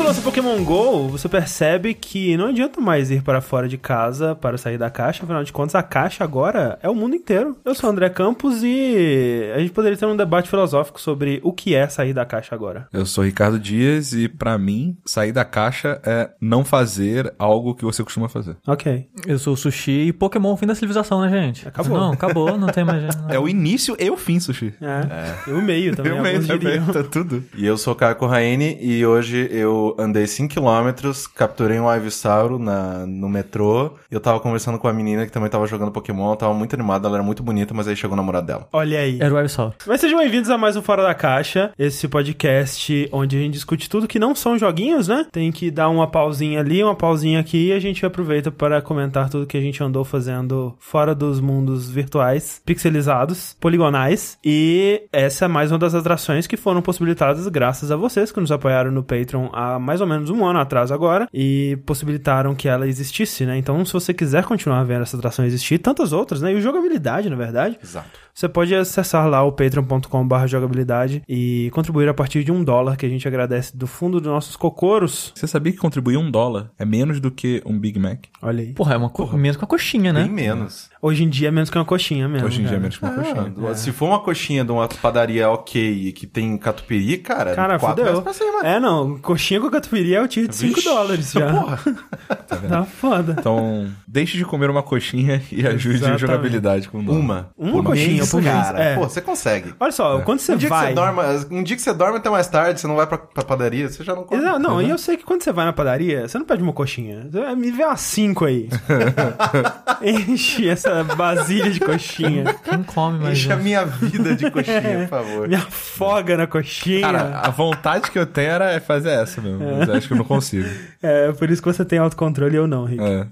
Quando lança Pokémon GO, você percebe que não adianta mais ir para fora de casa para sair da caixa. Afinal de contas, a caixa agora é o mundo inteiro. Eu sou o André Campos e a gente poderia ter um debate filosófico sobre o que é sair da caixa agora. Eu sou Ricardo Dias e pra mim, sair da caixa é não fazer algo que você costuma fazer. Ok. Eu sou o Sushi e Pokémon fim da civilização, né, gente? Acabou. Não, acabou, não tem mais... É o início e o fim, Sushi. É. E o meio também. Eu meio alguns também, tá tudo. E eu sou o Caio Corraine e hoje eu andei 5km, capturei um Ivysauro na, no metrô. E eu tava conversando com a menina que também tava jogando Pokémon, ela tava muito animada, ela era muito bonita, mas aí chegou o namorado dela. Olha aí. Era o Ivysaur. Mas sejam bem-vindos a mais um Fora da Caixa, esse podcast onde a gente discute tudo que não são joguinhos, né? Tem que dar uma pausinha ali, uma pausinha aqui e a gente aproveita para comentar tudo que a gente andou fazendo fora dos mundos virtuais, pixelizados, poligonais. E essa é mais uma das atrações que foram possibilitadas graças a vocês que nos apoiaram no Patreon há mais ou menos um ano atrás agora e possibilitaram que ela existisse, né? Então, se você quiser continuar vendo essa atração existir, tantas outras, né? E jogabilidade, na verdade, Exato. Você pode acessar lá o patreon.com.br jogabilidade e contribuir a partir de um dólar, que a gente agradece do fundo dos nossos cocoros. Você sabia que contribuir um dólar é menos do que um Big Mac? Olha aí. Porra, é uma co... menos com a coxinha, né? Bem menos. Hoje em dia é menos que uma coxinha mesmo. Hoje em dia é cara. menos que uma coxinha. Ah, Se for uma coxinha de uma padaria ok e que tem catupiry, cara, Cara, quatro fudeu. reais pra cima. É, não. Coxinha com catupiry é o tiro de 5 Vixe, dólares já. Porra. Tá foda. Então, deixe de comer uma coxinha e ajude a Exatamente. jogabilidade com um dólar. Uma. Uma Por coxinha por mês, cara. é. Pô, você consegue. Olha só, quando você um, dia vai... que você dorme, um dia que você dorme até mais tarde, você não vai pra, pra padaria, você já não come. Não, não, e eu sei que quando você vai na padaria, você não pede uma coxinha. Você- Me vê umas 5 aí. Enche essa vasilha de coxinha. Quem come mais Enche a isso? minha vida de coxinha, por favor. Me afoga na coxinha. Cara, a vontade que eu tenho era é fazer essa mesmo. Mas eu acho que eu não consigo. É, por isso que você tem autocontrole e eu não, Rick. É.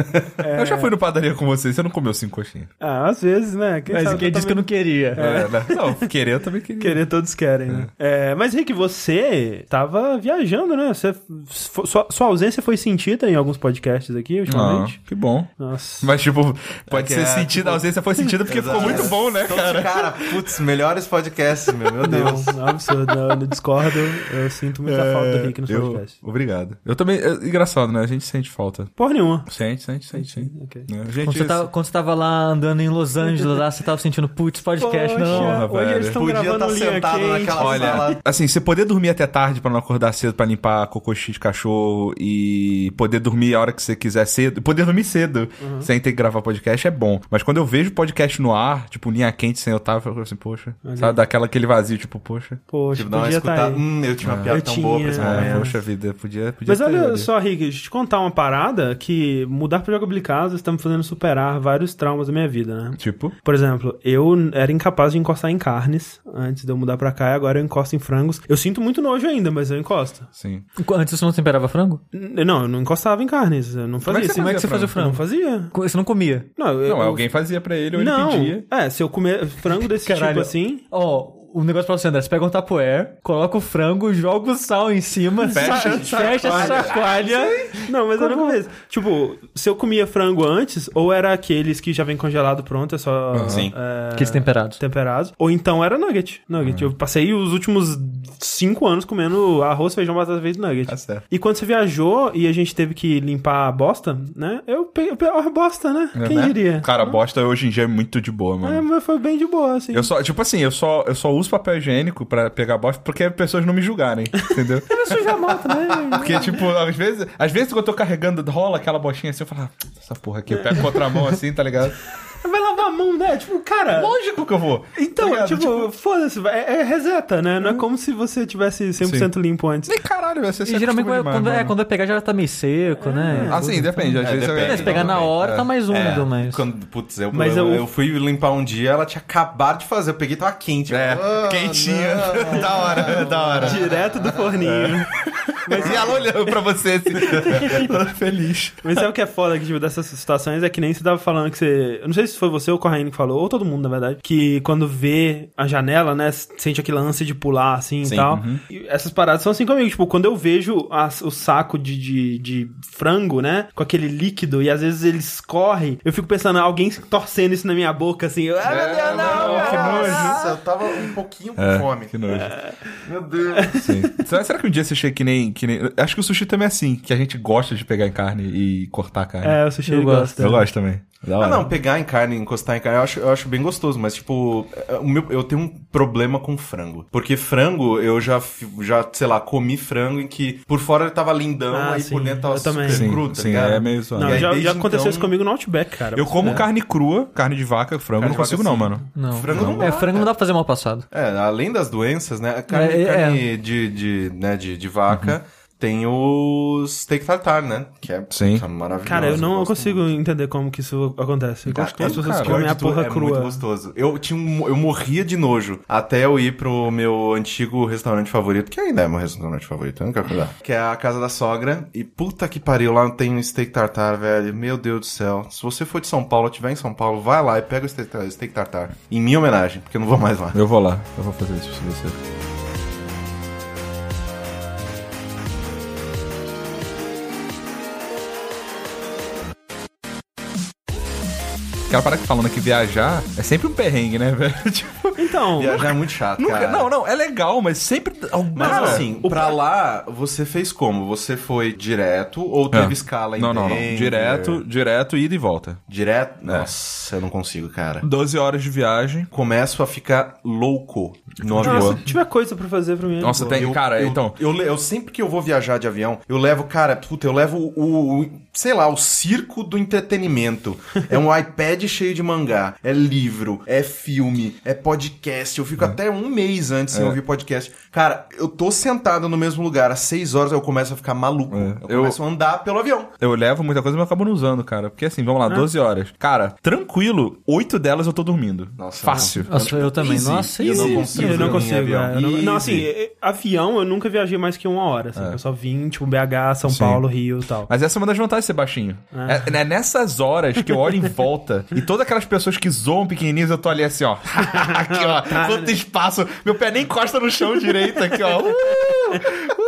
Eu já fui no padaria com você, você não comeu cinco coxinhas. Ah, às vezes, né? Quem Mas sabe quem disse que eu também- não queria? É, né? Não, querer eu também queria. Querer todos querem, né? É, mas, Rick, você tava viajando, né? Você, sua, sua ausência foi sentida em alguns podcasts aqui, Ah, ultimamente. que bom. Nossa. Mas, tipo, pode que ser é, sentida, tipo- a ausência foi sentida porque ficou muito bom, né, cara? Cara, putz, melhores podcasts, meu, meu Deus. Não, não, absurdo. Não, eu discordo. Eu sinto muita falta do Rick nos É, eu, podcasts. Obrigado. Eu também. é engraçado, né? A gente sente falta. Porra nenhuma. Sente, sente, sente, sente. Ok. Né? A Quando você, tava, quando você tava lá andando em Los Angeles, lá, você tava sentindo, putz, podcast, Poxa, não. Porra, hoje velho. eles estão Podia gravando estar linha sentado quente. naquela Olha, sala. assim, você poder dormir até tarde pra não acordar cedo pra limpar cocô xixi de cachorro e poder dormir a hora que você quiser cedo, poder dormir cedo Uhum. sem ter que gravar podcast é bom. Mas quando eu vejo podcast no ar, tipo, linha quente sem eu tava, eu falo assim, poxa, sabe, daquela aquele vazio, tipo, poxa. Poxa, Tipo, podia estar escutada. aí. Hum, eu tinha uma piada Eu tão boa pra esse tinha, É, poxa vida, podia, podia Mas ter olha ali. só, Rick, deixa eu te contar uma parada que mudar pra jogabilidade está me fazendo superar vários traumas da minha vida, né? Tipo, Por exemplo, eu era incapaz de encostar em carnes antes de eu mudar pra cá e agora eu encosto em frangos. Eu sinto muito nojo ainda, mas eu encosto. sim. Antes você não temperava frango? N- Não, eu não encostava em carnes. Eu não Como é fazia que você isso. Como é que você fazia o Eu frango? não fazia. Você não comia? Não, eu, Não, eu- alguém fazia pra ele ou ele não. pedia. É, se eu comer frango desse tipo Caralho. assim. Ó, o negócio pra você, André, você pega um tapoer, coloca o frango, joga o sal em cima, Fecha, sa- fecha, chacoalha. Não, mas eu não comia. Tipo, se eu comia frango antes, ou era aqueles que já vem congelado pronto, é só. Sim. é, Aqueles temperados. temperados. Ou então era nugget. Nugget. Eu passei os últimos cinco anos comendo arroz, feijão, batata e nugget. Tá certo. E quando você viajou e a gente teve que limpar a bosta, né? Eu peguei a bosta, né? Quem Né? diria? Cara, bosta hoje em dia é muito de boa, mano. É, mas foi bem de boa, assim. Eu só, tipo assim, eu só, eu só uso papel higiênico pra pegar bosta porque as pessoas não me julgarem, entendeu? Eu suja a mão também. Porque, tipo, às vezes, às vezes quando eu tô carregando, rola aquela bostinha assim, eu falo, ah, essa porra aqui, eu pego com outra mão assim, tá ligado? Vai lavar a mão, né? Tipo, cara. Lógico que eu vou. Então, tá ligado? tipo, foda-se, é, é reseta, né? Não é como se você tivesse 100% limpo antes. Nem caralho, vai ser E geralmente quando, quando, é, quando vai pegar já tá meio seco, né? Ah, sim, depende. Às É, vezes depende. Se pegar na hora, tá mais úmido, É, mas... Quando, putz, eu, Mas eu, eu- eu fui limpar um dia, ela tinha acabado de fazer. Eu peguei, tava quente. É, Ah, quentinha. não. da hora, da hora. Direto do forninho. Mas e ela olhando pra você assim, feliz. Mas sabe o que é foda que, tipo, dessas situações? É que nem você tava falando que você. Eu não sei se foi você ou o Corraine que falou, ou todo mundo, na verdade. Que quando vê a janela, né, sente aquela ânsia de pular, assim Sim, e tal. uhum. E essas paradas são assim comigo. Tipo, quando eu vejo as- o saco de, de, de frango, né, com aquele líquido, e às vezes ele escorre, eu fico pensando, alguém torcendo isso na minha boca, assim. Eu, ah, meu Deus, não, que cara." nojo. Nossa, eu tava um pouquinho com É, fome. que nojo. Meu Deus. Sim. Será, será que um dia você chega que nem, que nem. Acho que o sushi também é assim, que a gente gosta de pegar em carne e cortar a carne. É, o sushi Eu gosto. gosta. Eu gosto também. Ah, não, pegar em carne, encostar em carne, eu acho, eu acho bem gostoso, mas, tipo, é, o meu, eu tenho um problema com frango. Porque frango, eu já, já, sei lá, comi frango em que por fora ele tava lindão, Ah, aí sim, por dentro tava eu super Sim, cru, tá sim, ligado? é meio zoado. Não, já, já aconteceu então- isso comigo no Outback, cara. Eu como É. carne crua, carne de vaca, frango, Carne não consigo vaca, não, mano. Não. Frango não É, dá, frango não dá pra fazer mal passado. É, além das doenças, né? A carne, É, é, carne De, de, né, de, de vaca tem os steak tartar, né? Que é Sim. é maravilhoso. Cara, eu não gosto consigo entender como que isso acontece. Cara, As pessoas cara, comem a porra é crua. muito gostoso. Eu, tinha um- eu morria de nojo até eu ir pro meu antigo restaurante favorito, que ainda é meu restaurante favorito, eu não quero cuidar. Que é a casa da sogra. E puta que pariu, lá tem um steak tartar, velho. Meu Deus do céu. Se você for de São Paulo, ou estiver em São Paulo, vai lá e pega o steak, steak tartar. Em minha homenagem, porque eu não vou mais lá. Eu vou lá, eu vou fazer isso pra você. Aquela parada que falando que viajar é sempre um perrengue, né, velho? Tipo, Então, Viajar é muito chato, nunca- cara. não, não, é legal, mas sempre. Mas Cara, assim, pra lá, você fez como? Você foi direto ou teve É. escala em Não, não, não. Direto, direto, ida e volta. Direto? Nossa, eu não consigo, cara. 12 horas de viagem. Começo a ficar louco no nossa, avião. se tiver coisa pra fazer pra mim. é Nossa, tem- cara, eu, então- Eu, eu sempre que eu vou viajar de avião, eu levo, cara, puta, eu levo o, o- sei lá, o circo do entretenimento. É um iPad cheio de mangá, é livro, é filme, é podcast. Eu fico até um mês antes sem ouvir podcast. Cara, eu tô sentado no mesmo lugar, às seis horas eu começo a ficar maluco. É. Eu, Eu- começo a andar pelo avião. Eu levo muita coisa, mas eu acabo não usando, cara. Porque assim, vamos lá, 12 horas. Cara, tranquilo, 8 delas eu tô dormindo. Nossa, Fácil. Nossa, eu também. Easy. Nossa, Eu não easy. consigo. Eu não consigo. avião. é, eu não, não, assim, é, avião eu nunca viajei mais que uma hora. assim. Eu só vim, tipo, BH, São Sim. Paulo, Rio e tal. Mas essa é uma das vantagens de ser baixinho. É, é nessas horas que eu olho em volta e todas aquelas pessoas que zoam pequenininhas, eu tô ali assim, ó. aqui, ó. Quanto espaço. Meu pé nem encosta no chão direito aqui, ó. Uh, uh,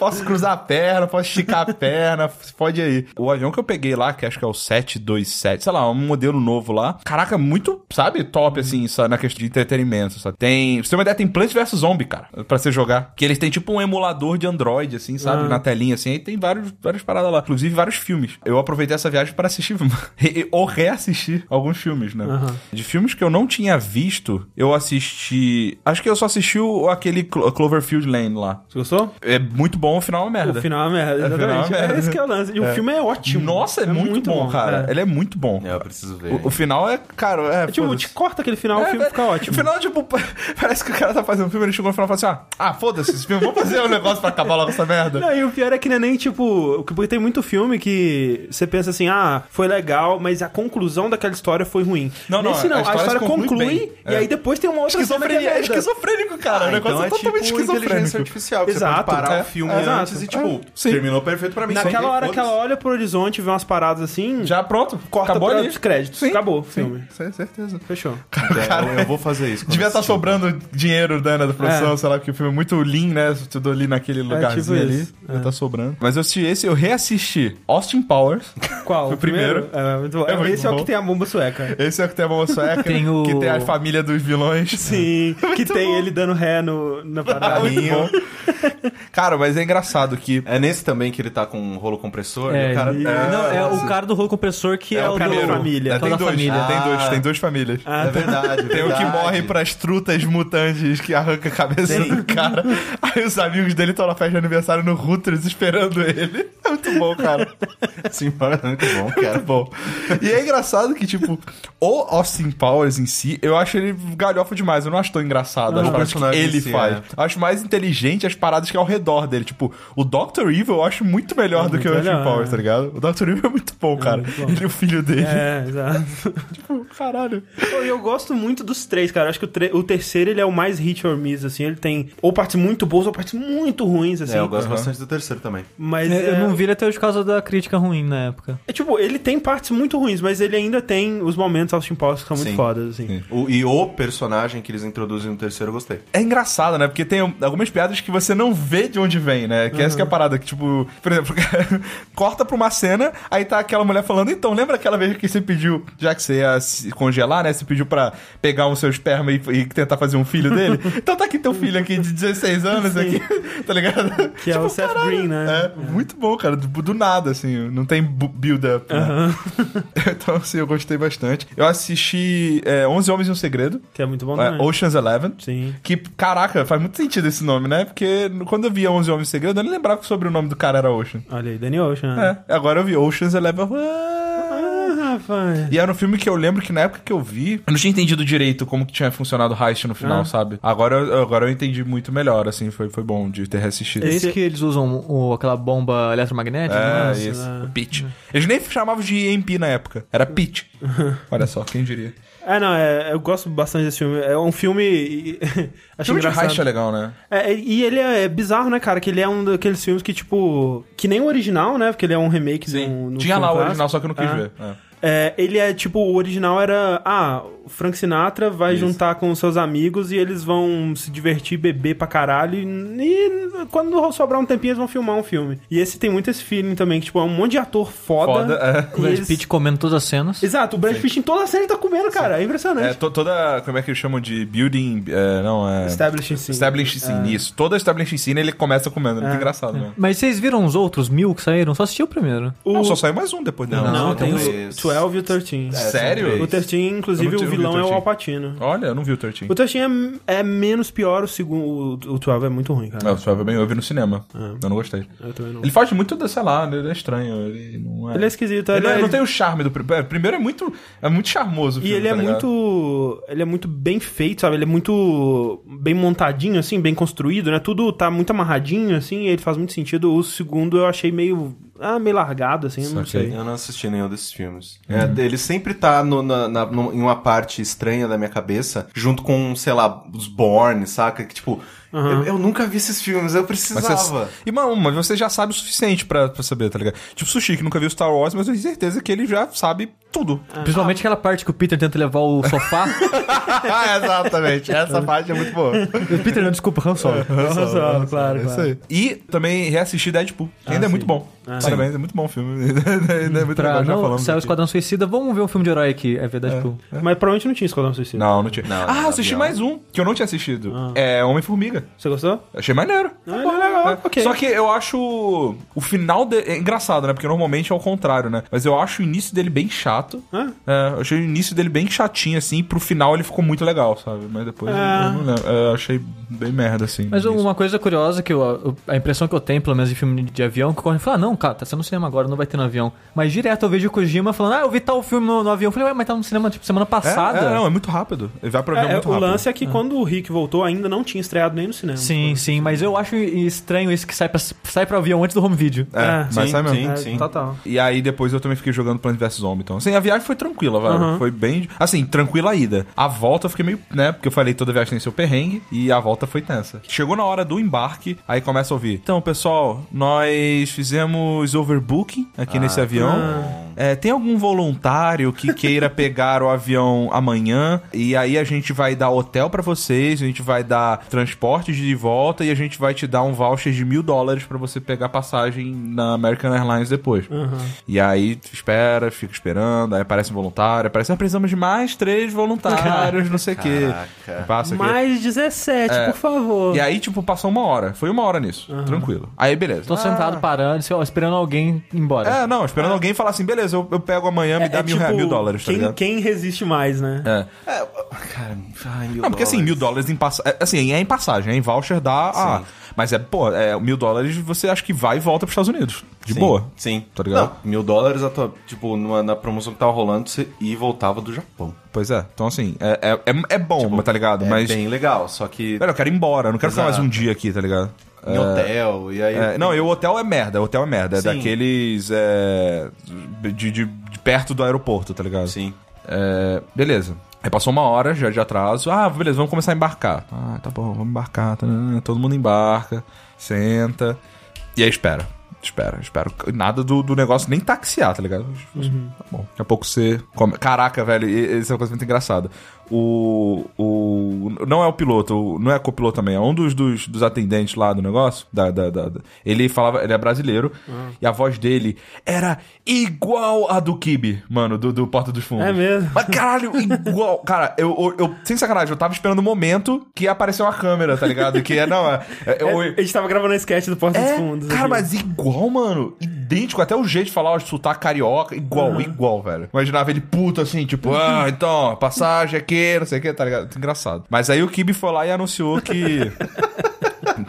posso cruzar a perna, posso esticar a perna, pode ir aí. O avião que eu peguei lá, que acho que é o 727, sei lá, um modelo novo lá. Caraca, muito, sabe, top, assim, só na questão de entretenimento. Só tem. Você ter uma ideia, tem Plants vs Zombie, cara, pra você jogar. Que eles têm tipo um emulador de Android, assim, sabe, na telinha, assim. Aí tem vários, várias paradas lá. Inclusive vários filmes. Eu aproveitei essa viagem para assistir ou reassistir alguns filmes, né? De filmes que eu não tinha visto, eu assisti. Acho que eu só assisti o, aquele Clo- Cloverfield Lane lá. Você gostou? É muito bom, o final é uma merda. O final é merda, O final é exatamente. É, merda. esse que é o lance. E o filme é ótimo. Nossa, é, muito, bom, cara. é. Ele é muito bom. É, eu preciso ver. O, o final é, cara, é. É, tipo, te corta aquele final, o filme É, fica é, ótimo. O final, tipo, parece que o cara tá fazendo um filme, ele chegou no final e falou assim: ah, ah foda-se esse filme, vamos fazer um negócio pra acabar logo essa merda. Não, e o pior é que não é nem tipo. Porque tem muito filme que você pensa assim, ah, foi legal, mas a conclusão daquela história foi ruim. Não, não, Nesse não, a a história história, se conclui conclui, e É. aí depois tem uma outra cena que Esquizofrenia, é merda. esquizofrênico, cara. Ah, o negócio então é é totalmente tipo inteligência esquizofrênico. artificial. Que Exato, Você pode parar é, o filme é, exato. antes e, tipo, sim. terminou perfeito pra mim. Naquela hora que ela olha pro horizonte, vê umas paradas assim, Já pronto, corta acabou pra ali. os créditos. Sim, Acabou o filme. sim, certeza. Fechou. É, eu, eu vou fazer isso. Devia estar assistir. sobrando dinheiro né, da produção, É. sei lá, porque o filme é muito lean, né? Tudo ali naquele lugarzinho tipo ali. isso. Devia tá sobrando. Mas eu assisti esse, eu reassisti Austin Powers. Qual? O primeiro. É, muito bom. É muito Esse é o bom. que tem a bomba sueca. Esse é o que tem a mão sueca, Tem o- que tem a família dos vilões. Sim, que tem bom. ele dando ré no, na parada. Bom. Cara, mas é engraçado que É nesse também que ele tá com um rolo compressor? É, e o cara... ele- não, é o cara do rolo compressor que é, É o da família. É, é o tem da dois, família. tem dois, Ah. tem duas famílias. Ah, É verdade, Tem o que verdade. morre pras trutas mutantes que arranca a cabeça do cara. Aí os amigos dele estão na festa de aniversário no Hooters esperando ele. É muito bom, cara. Sim, é muito bom, cara. Muito bom. E é engraçado que, tipo, o Austin Powers em si, eu acho ele galhofa demais. Eu não acho tão engraçado as Não, o paradas que ele si, faz. é. Eu acho mais inteligente as paradas que é ao redor dele. Tipo, o Dr. Evil eu acho muito melhor do muito que o Austin Powers, é. tá ligado? O Dr. Evil é muito bom, cara. muito bom. Ele e o filho dele. É, exato. Tipo, caralho. Pô, e eu gosto muito dos três, cara. Eu Acho que o, tre- o terceiro ele é o mais hit or miss, assim. Ele tem ou partes muito boas ou partes muito ruins, assim. É, eu gosto bastante do terceiro também. Mas É, Eu é, não vi até hoje por causa da crítica ruim na época. é tipo, ele tem partes muito ruins, mas ele ainda tem os momentos Austin Powers que são muito Sim. fodas, assim. O- e o personagem que eles introduzem no terceiro eu gostei. É engraçado, né? Porque tem algumas piadas que você não vê de onde vem, né? Que essa que é a parada, que tipo, por exemplo, corta pra uma cena, aí tá aquela mulher falando, então, lembra aquela vez que você pediu, já que você ia se congelar, né? Você pediu pra pegar o seu esperma e, e tentar fazer um filho dele? então tá aqui teu filho aqui de 16 anos Sim. aqui, tá ligado? Que é o Seth Green, né? É, muito bom, cara. Do, do nada, assim. Não tem bu- build-up. Né? então, assim, eu gostei bastante. Eu assisti é, 11 Homens e um Segredo. Que é muito bom é, também. Ocean's Eleven. Sim. Que, caraca, faz muito sentido esse nome, né? Porque quando eu via 11 Homens um Segredo, eu nem lembrava que o sobrenome do cara era Ocean. Olha aí, Danny Ocean. É, agora eu vi Ocean's Eleven. Ah, rapaz. E era um filme que eu lembro que na época que eu vi, eu não tinha entendido direito como que tinha funcionado o heist no final, Ah. sabe? Agora, eu- agora eu entendi muito melhor, assim, foi, foi bom de ter reassistido. É Esse- isso que eles usam o- aquela bomba eletromagnética? É, Nossa. isso. né? Pitch. Eles nem chamavam de EMP na época. Era Pitch. Olha só, quem diria. É, não, é, eu gosto bastante desse filme. É um filme. Acho filme de engraçado. heist é legal, né? É, e ele é bizarro, né, cara? Que ele é um daqueles filmes que, tipo. Que nem o original, né? Porque ele é um remake de um. de um Tinha lá o original, só que eu não quis É. ver. É. É, ele é tipo, o original era. Ah, o Frank Sinatra vai Isso. juntar com seus amigos e eles vão se divertir, beber pra caralho. E, e quando sobrar um tempinho, eles vão filmar um filme. E esse tem muito esse feeling também, que, tipo, é um monte de ator foda. Foda, é. O Brad eles- Pitt comendo todas as cenas. Exato, o Brad Pitt em toda a série tá comendo, cara. É É, impressionante. to- toda. Como é que eles chamam de building. é, não, é. Establishing scene. Establishing scene, isso. Toda establishing scene ele começa comendo. É muito engraçado, né? Mas vocês viram os outros mil que saíram? Só assisti o primeiro. O... Não, só saiu mais um depois dele. Não, Não, tem tem o 12 e o 13. Sério? O 13, inclusive, o vi o vilão é o 13. Alpatino. Olha, eu não vi o 13. O 13 é, é menos pior, o segundo. O 12 é muito ruim, cara. Não, o Suave é bem, eu vi no cinema. Eu não gostei. Eu também não. Ele faz muito, da- sei lá, ele é estranho. Ele não é. Ele é esquisito. Ele, Ele, não- é- não tem o charme do primeiro. Primeiro é muito. É muito charmoso. o E ele é tá ligado? muito. Ele é muito bem feito, sabe? Ele é muito bem montadinho, assim, bem construído, né? Tudo tá muito amarradinho, assim, e ele faz muito sentido. O segundo eu achei meio. Ah, meio largado, assim, eu não sei. Eu não assisti nenhum desses filmes. É, ele sempre tá no- na, na- no- em uma parte estranha da minha cabeça, junto com, sei lá, os Born, saca? Que tipo, eu, eu nunca vi esses filmes, eu Mas precisava. você, e, mano, mas você já sabe o suficiente pra, pra saber, tá ligado? Tipo, Sushi, que nunca viu Star Wars, mas eu tenho certeza que ele já sabe tudo. Principalmente aquela parte que o Peter tenta levar o sofá. Exatamente. Essa parte é muito boa. o Peter, não, desculpa, Han Solo. Solo, claro, É isso claro. aí. E também reassisti Deadpool. que ainda é sim. muito bom. Ah, Parabéns, é muito bom o filme. ainda é muito Pra legal, já não falamos sair o. Esquadrão Suicida, vamos ver um filme de herói aqui. É verdade, tipo... Mas provavelmente não tinha Esquadrão Suicida. Não, não tinha. Não, ah, não, assisti não. mais um, que eu não tinha assistido. Ah. É Homem-Formiga. Você gostou? Achei maneiro. Ah, é legal, É. ok. Só que eu acho o final de... é engraçado, né? Porque normalmente é o contrário, né? Mas eu acho o início dele bem chato. Ah. É, eu achei o início dele bem chatinho, assim. Pro final ele ficou muito legal, sabe? Mas depois Ah. eu não lembro. É, eu achei bem merda, assim. Mas isso. uma coisa curiosa que eu, a impressão que eu tenho, pelo menos de filme de avião, que o Corre fala, ah, não, cara, tá sendo no cinema agora, não vai ter no avião. Mas direto eu vejo o Kojima falando, ah, eu vi tal filme no, no avião. Eu falei, ué, mas tá no cinema, tipo, semana É, passada. é, não, é muito rápido. Ele vai pra ver É, muito o rápido. lance é que quando o Rick voltou, ainda não tinha estreado nem no cinema. Sim, sim, mas eu acho estranho isso que sai pra, sai pro avião antes do home video. É, É, mas sim, sai mesmo. sim. É, sim. Total. E aí depois eu também fiquei jogando Plants vs Zombie, então. Assim, a viagem foi tranquila, velho. Uhum. Foi bem... Assim, tranquila a ida. A volta eu fiquei meio, né, porque eu falei toda viagem tem seu perrengue, e a volta foi tensa. Chegou na hora do embarque, aí começa a ouvir. Então, pessoal, nós fizemos overbooking aqui nesse avião. É, tem algum voluntário que queira pegar o avião amanhã e aí a gente vai dar hotel pra vocês, a gente vai dar transporte de volta e a gente vai te dar um voucher de mil dólares pra você pegar passagem na American Airlines depois. E aí espera, fica esperando, aí aparece um voluntário, aparece, ah, precisamos de mais três voluntários, não sei o quê. Passa aqui. Mais 17, É. por favor. E aí, tipo, passou uma hora. Foi uma hora nisso. Tranquilo. Aí, beleza. Tô sentado parando, esperando alguém ir embora. É, não, esperando alguém falar assim, beleza, eu, eu pego amanhã, me É- dá é mil, tipo, rea- mil dólares, tá quem, ligado? quem resiste mais, né? É. É, cara, ai, mil Não, porque assim, mil dólares em passagem. Assim, é em passagem, é em voucher dá. Ah, mas é, pô, é, mil dólares você acha que vai e volta pros Estados Unidos. De Sim, boa. Sim. Tá ligado? Não, mil dólares, a tua- tipo, numa, na promoção que tava rolando, você ia e voltava do Japão. Pois é. Então, assim, é, é, é, é bom, mas tá ligado? É mas. bem legal, só que Velho, eu quero ir embora, eu não quero ficar mais Exato. um dia aqui, tá ligado? em hotel, e aí... É, não, e o hotel é merda, o hotel é merda. É Sim. daqueles. É, de, de- de perto do aeroporto, tá ligado? Sim. É, beleza. Aí passou uma hora já de atraso. Ah, beleza, vamos começar a embarcar. Ah, tá bom, vamos embarcar. tá, Todo mundo embarca, senta. E aí espera. Espera, espera. Nada do, do negócio nem taxiar, tá ligado? Tá bom. Daqui a pouco você. come- Caraca, velho, essa é uma coisa muito engraçada. O, o. Não é o piloto, não é copiloto também, é um dos, dos, dos atendentes lá do negócio. Da, da, da- da- ele falava, ele é brasileiro, e a voz dele era igual a do Kibe, mano, do, do Porta dos Fundos. É mesmo? Mas caralho, igual. Cara, eu, eu, eu- sem sacanagem, eu tava esperando o momento que ia aparecer uma câmera, tá ligado? Que é, não, é. é- eu- É, a gente tava gravando a sketch do Porta dos é, Fundos. cara, aqui. mas igual, mano. Idêntico. Até o jeito de falar, o sotaque carioca. Igual, igual, velho. Imaginava ele puto assim, tipo, ah, então, passagem aqui, não sei o que, tá ligado? Engraçado. Mas aí o Kibi foi lá e anunciou que.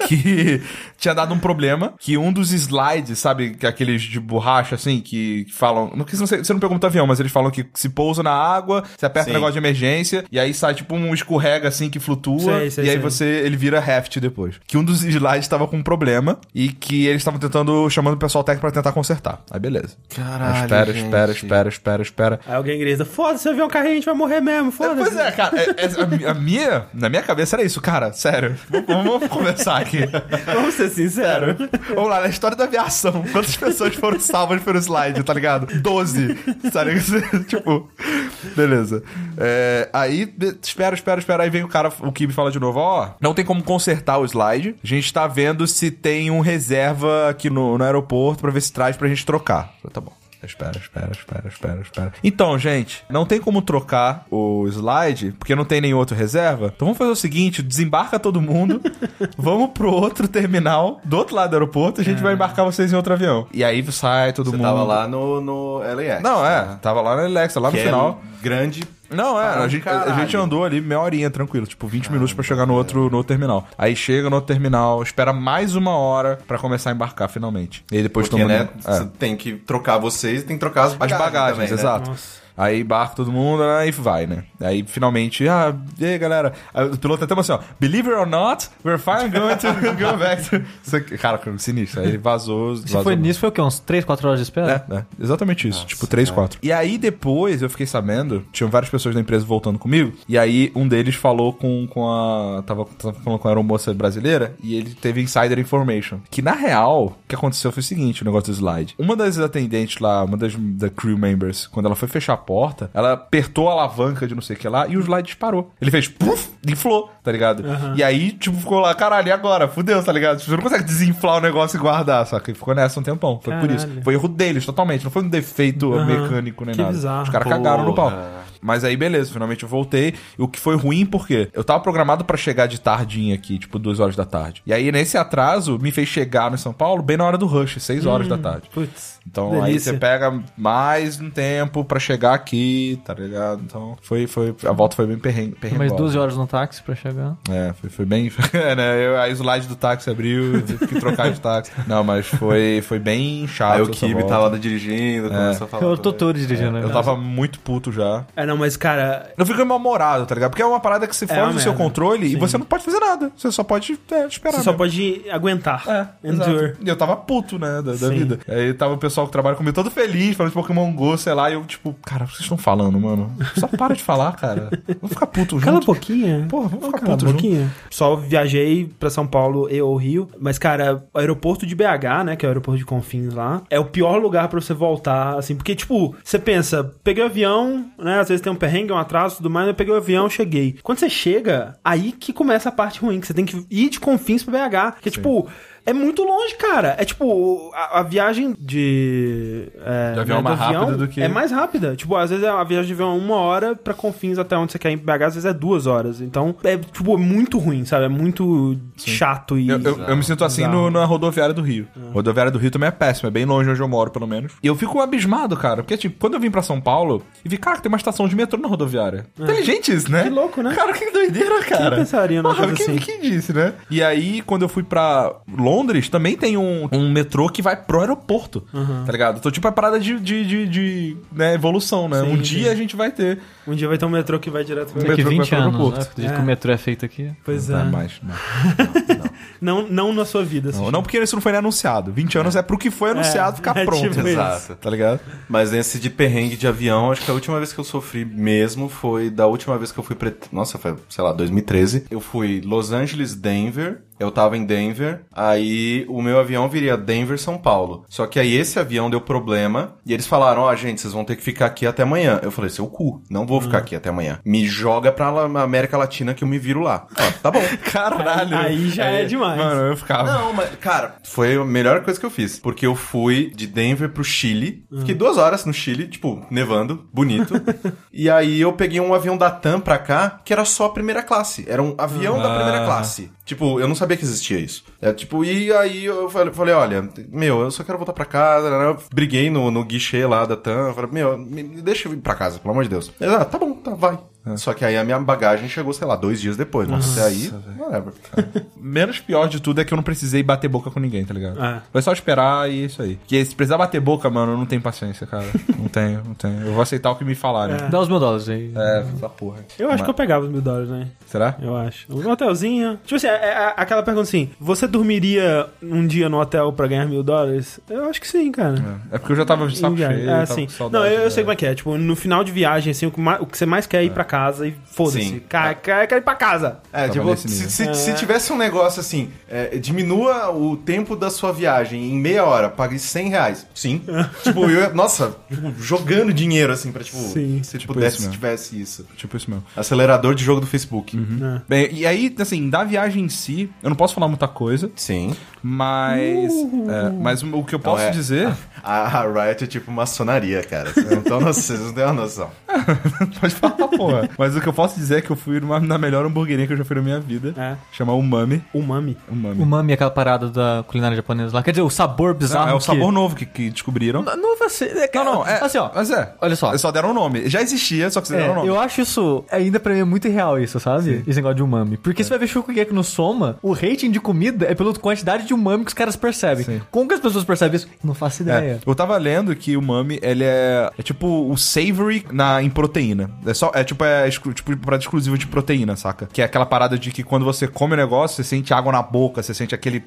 que tinha dado um problema, que um dos slides, sabe, que aqueles de borracha, assim, que, falam... Não, você, não, muito avião, mas eles falam que se pousa na água, você aperta Sim. um negócio de emergência, e aí sai tipo um escorrega, assim, que flutua, Sei, sei, e aí sei. você, ele vira raft depois. Que um dos slides tava com um problema, e que eles estavam tentando, chamando o pessoal técnico pra tentar consertar. Aí beleza. Caralho, espera, gente. espera, espera, espera, espera. Aí alguém grita, foda-se, avião carrinho, a gente vai morrer mesmo, foda-se. Pois é, cara, é- é- a, a minha, na minha cabeça era isso, cara, sério. Vamos, vamos conversar aqui. Vamos ser sinceros. Vamos lá, na história da aviação, quantas pessoas foram salvas pelo slide, tá ligado? 12. Tá ligado? tipo, beleza. É, aí, espera, espera, espera. Aí vem o cara, o Kibe fala de novo: Ó, não tem como consertar o slide. A gente tá vendo se tem um reserva aqui no, no aeroporto pra ver se traz pra gente trocar. Tá bom. Espera, espera, espera, espera, espera. Então, gente, não tem como trocar o slide, porque não tem nenhum outro reserva. Então vamos fazer o seguinte: desembarca todo mundo, vamos pro outro terminal do outro lado do aeroporto, a gente vai embarcar vocês em outro avião. E aí sai todo Você mundo. tava lá no, no LAX. Não, é, né? tava lá na Alexa, lá no Que final. é grande. Não, é, Ah, a gente, a gente andou ali meia horinha, tranquilo, tipo 20 minutos pra chegar no outro, no outro terminal. Aí chega no outro terminal, espera mais uma hora pra começar a embarcar finalmente. E aí depois Porque, toma né, é. você tem que trocar vocês e tem que trocar as As bagagens, bagagens, também, né? exato. Nossa. Aí embarca todo mundo, aí vai, né? Aí finalmente, ah, e aí galera? Aí o piloto até assim, ó, believe it or not, we're finally going to go back to... Cara, sinistro. Aí ele vazou. Se vazou foi nisso, foi o quê? Uns 3, 4 horas de espera? é, é, exatamente isso. tipo, 3, 4. E aí depois eu fiquei sabendo, tinham várias pessoas da empresa voltando comigo, e aí um deles falou com, com a. Tava, tava falando com a aeromoça brasileira, e ele teve insider information. Que na real, o que aconteceu foi o seguinte: o negócio do slide. Uma das atendentes lá, uma das da crew members, quando ela foi fechar a porta, ela apertou a alavanca de não sei o que lá e o slide disparou. Ele fez puff, inflou, tá ligado? E aí, tipo, ficou lá, caralho, e agora? Fudeu, tá ligado? Você não consegue desinflar o negócio e guardar, só que ficou nessa um tempão. Foi por isso. Caralho. Foi erro deles, totalmente. Não foi um defeito Aham. mecânico nem Que nada. bizarro. Os caras cagaram no pau. Mas aí, beleza, finalmente eu voltei. O que foi ruim, porque eu tava programado pra chegar de tardinha aqui, tipo, duas horas da tarde. E aí, nesse atraso, me fez chegar no São Paulo bem na hora do rush, seis horas da tarde. Putz. Então aí delícia. você pega mais um tempo pra chegar aqui, tá ligado? Então foi, foi, a volta foi bem perrengue. Mais perrengosa. 12 horas no táxi pra chegar. É, foi, foi bem. é, né? Eu, a slide do táxi abriu, eu tive que trocar de táxi. Não, mas foi, foi bem chato. Aí o Kibe tava lá dirigindo, começou a falar. Eu tô todo dirigindo, né? Eu tava muito puto já. É, não, mas, cara, Eu fico mal-humorado, tá ligado? Porque é uma parada que você foge uma do seu merda. controle e Sim. você não pode fazer nada. Você só pode é, esperar. você só mesmo. pode aguentar. É, Endure. exato. E eu tava puto, né, da, da vida. Aí tava o pessoal que trabalha comigo todo feliz, falando de Pokémon GO, sei lá, e eu, tipo, cara, o que vocês estão falando, mano? Só para de falar, cara. Vamos ficar puto junto. Cala a boquinha. Porra, vamos ficar Cala a puto junto. Só viajei pra São Paulo e ou Rio. Mas, cara, o aeroporto de BH, né? Que é o aeroporto de Confins lá. É o pior lugar pra você voltar, assim. Porque, tipo, você pensa, peguei o avião, né? Às vezes tem um perrengue, um atraso e tudo mais. Eu peguei o avião, cheguei. Quando você chega, aí que começa a parte ruim. Que você tem que ir de Confins pra BH. Que, tipo... É muito longe, cara. É tipo, a, a viagem de. É, De avião é né, mais rápida do que- É mais rápida. Tipo, às vezes a viagem de avião é uma hora pra Confins até onde você quer ir em BH, às vezes é duas horas. Então, é, tipo, muito ruim, sabe? É muito chato e. Eu, eu- eu me sinto assim no- na rodoviária do Rio. Ah. Rodoviária do Rio também é péssima, é bem longe onde eu moro, pelo menos. E eu fico abismado, cara, porque, tipo, quando eu vim pra São Paulo e vi, cara, que tem uma estação de metrô na rodoviária. Inteligente isso, né? Que louco, né? Cara, que doideira, cara. pensaria numa Porra, coisa quem, assim? quem disse, né? E aí, quando eu fui pra Londres, também tem um, um metrô que vai pro aeroporto, tá ligado? Então, tipo, é parada de, de, de, de, né, evolução, né? Sim, um sim. dia a gente vai ter. Um dia vai ter um metrô que vai direto pra Um Daqui metrô que vai 20 pro anos, aeroporto. né? Do jeito É. que o metrô é feito aqui. Pois Não, é. mais, não. Não, não na sua vida. Não, assim. não porque isso não foi nem anunciado. 20 anos é pro que foi anunciado ficar é pronto. tipo isso. Exato. Tá ligado? Mas esse de perrengue de avião, acho que a última vez que eu sofri mesmo foi da última vez que eu fui pra. Nossa, foi, sei lá, 2013. Eu fui Los Angeles, Denver. eu tava em Denver, aí o meu avião viria Denver-São Paulo. Só que aí esse avião deu problema e eles falaram, ó, gente, vocês vão ter que ficar aqui até amanhã. Eu falei, seu cu, não vou ficar aqui até amanhã. Me joga pra América Latina que eu me viro lá. Ó, tá bom. Caralho. Aí já é demais. Mano, eu ficava. Não, mas, cara, foi a melhor coisa que eu fiz. Porque eu fui de Denver pro Chile. Fiquei duas horas no Chile, tipo, nevando, bonito. e aí eu peguei um avião da TAM pra cá, que era só a primeira classe. Era um avião da primeira Ah. classe. Tipo, eu não sabia que existia isso. É, tipo, e aí eu falei, falei, olha, meu, eu só quero voltar pra casa. Eu briguei no, no guichê lá da TAM. Eu falei, meu, me, me deixa eu ir pra casa, pelo amor de Deus. Ele, ah, tá bom, tá, vai. Só que aí a minha bagagem chegou, sei lá, dois dias depois. Mas até aí, whatever. Menos pior de tudo é que eu não precisei bater boca com ninguém, tá ligado? É. Foi só esperar e é isso aí. Porque se precisar bater boca, mano, eu não tenho paciência, cara. não tenho, não tenho. Eu vou aceitar o que me falarem. Dá os mil dólares aí. É, essa porra. Eu acho que eu pegava os mil dólares, né? Será? Eu acho. Um hotelzinho. Tipo assim, é, é aquela pergunta assim: você dormiria um dia no hotel pra ganhar mil dólares? Eu acho que sim, cara. É porque eu já tava de saco cheio. É, tava sim. com saudade, Não, eu, eu sei como é que é. Tipo, no final de viagem, assim, o que, mais, o que você mais quer é ir pra casa e foda-se. Cara, quer, quer ir pra casa. É, tipo, se, se, se tivesse um negócio assim, é, diminua o tempo da sua viagem em meia hora, pague 100 reais. Sim. tipo, eu, nossa, tipo, jogando dinheiro assim pra, tipo, Sim. se Tipo pudesse, isso se mesmo. tivesse isso. Tipo isso mesmo. Acelerador de jogo do Facebook. É. Bem, e aí, assim, da viagem em si, eu não posso falar muita coisa, Sim. Mas. é, mas o que eu posso Então é- dizer. A, a Riot é tipo maçonaria, cara. Vocês não, têm uma noção. Pode falar, porra. Mas o que eu posso dizer é que eu fui numa, na melhor hamburgueria que eu já fui na minha vida. É. Chama Umami. Umami. Umami. Umami é aquela parada da culinária japonesa lá. Quer dizer, o sabor bizarro. é o que- sabor novo que, que descobriram. Não, não vai ser. é que- Não, não, é. Assim, ó. Mas é. Olha só. Só deram o nome. Já existia, só que vocês É, deram o nome. eu acho isso, ainda pra mim, é muito irreal isso, sabe? Esse negócio de umami. Porque você vai ver Shokugeki no Soma, o rating de comida é pela quantidade de umami que os caras percebem. Sim. Como que as pessoas percebem isso? Não faço É, ideia. eu tava lendo que o umami, ele é, é tipo o savory na, em proteína. É só, é tipo, é exclu, tipo prato exclusivo de proteína, saca? Que é aquela parada de que quando você come o negócio, você sente água na boca, você sente aquele...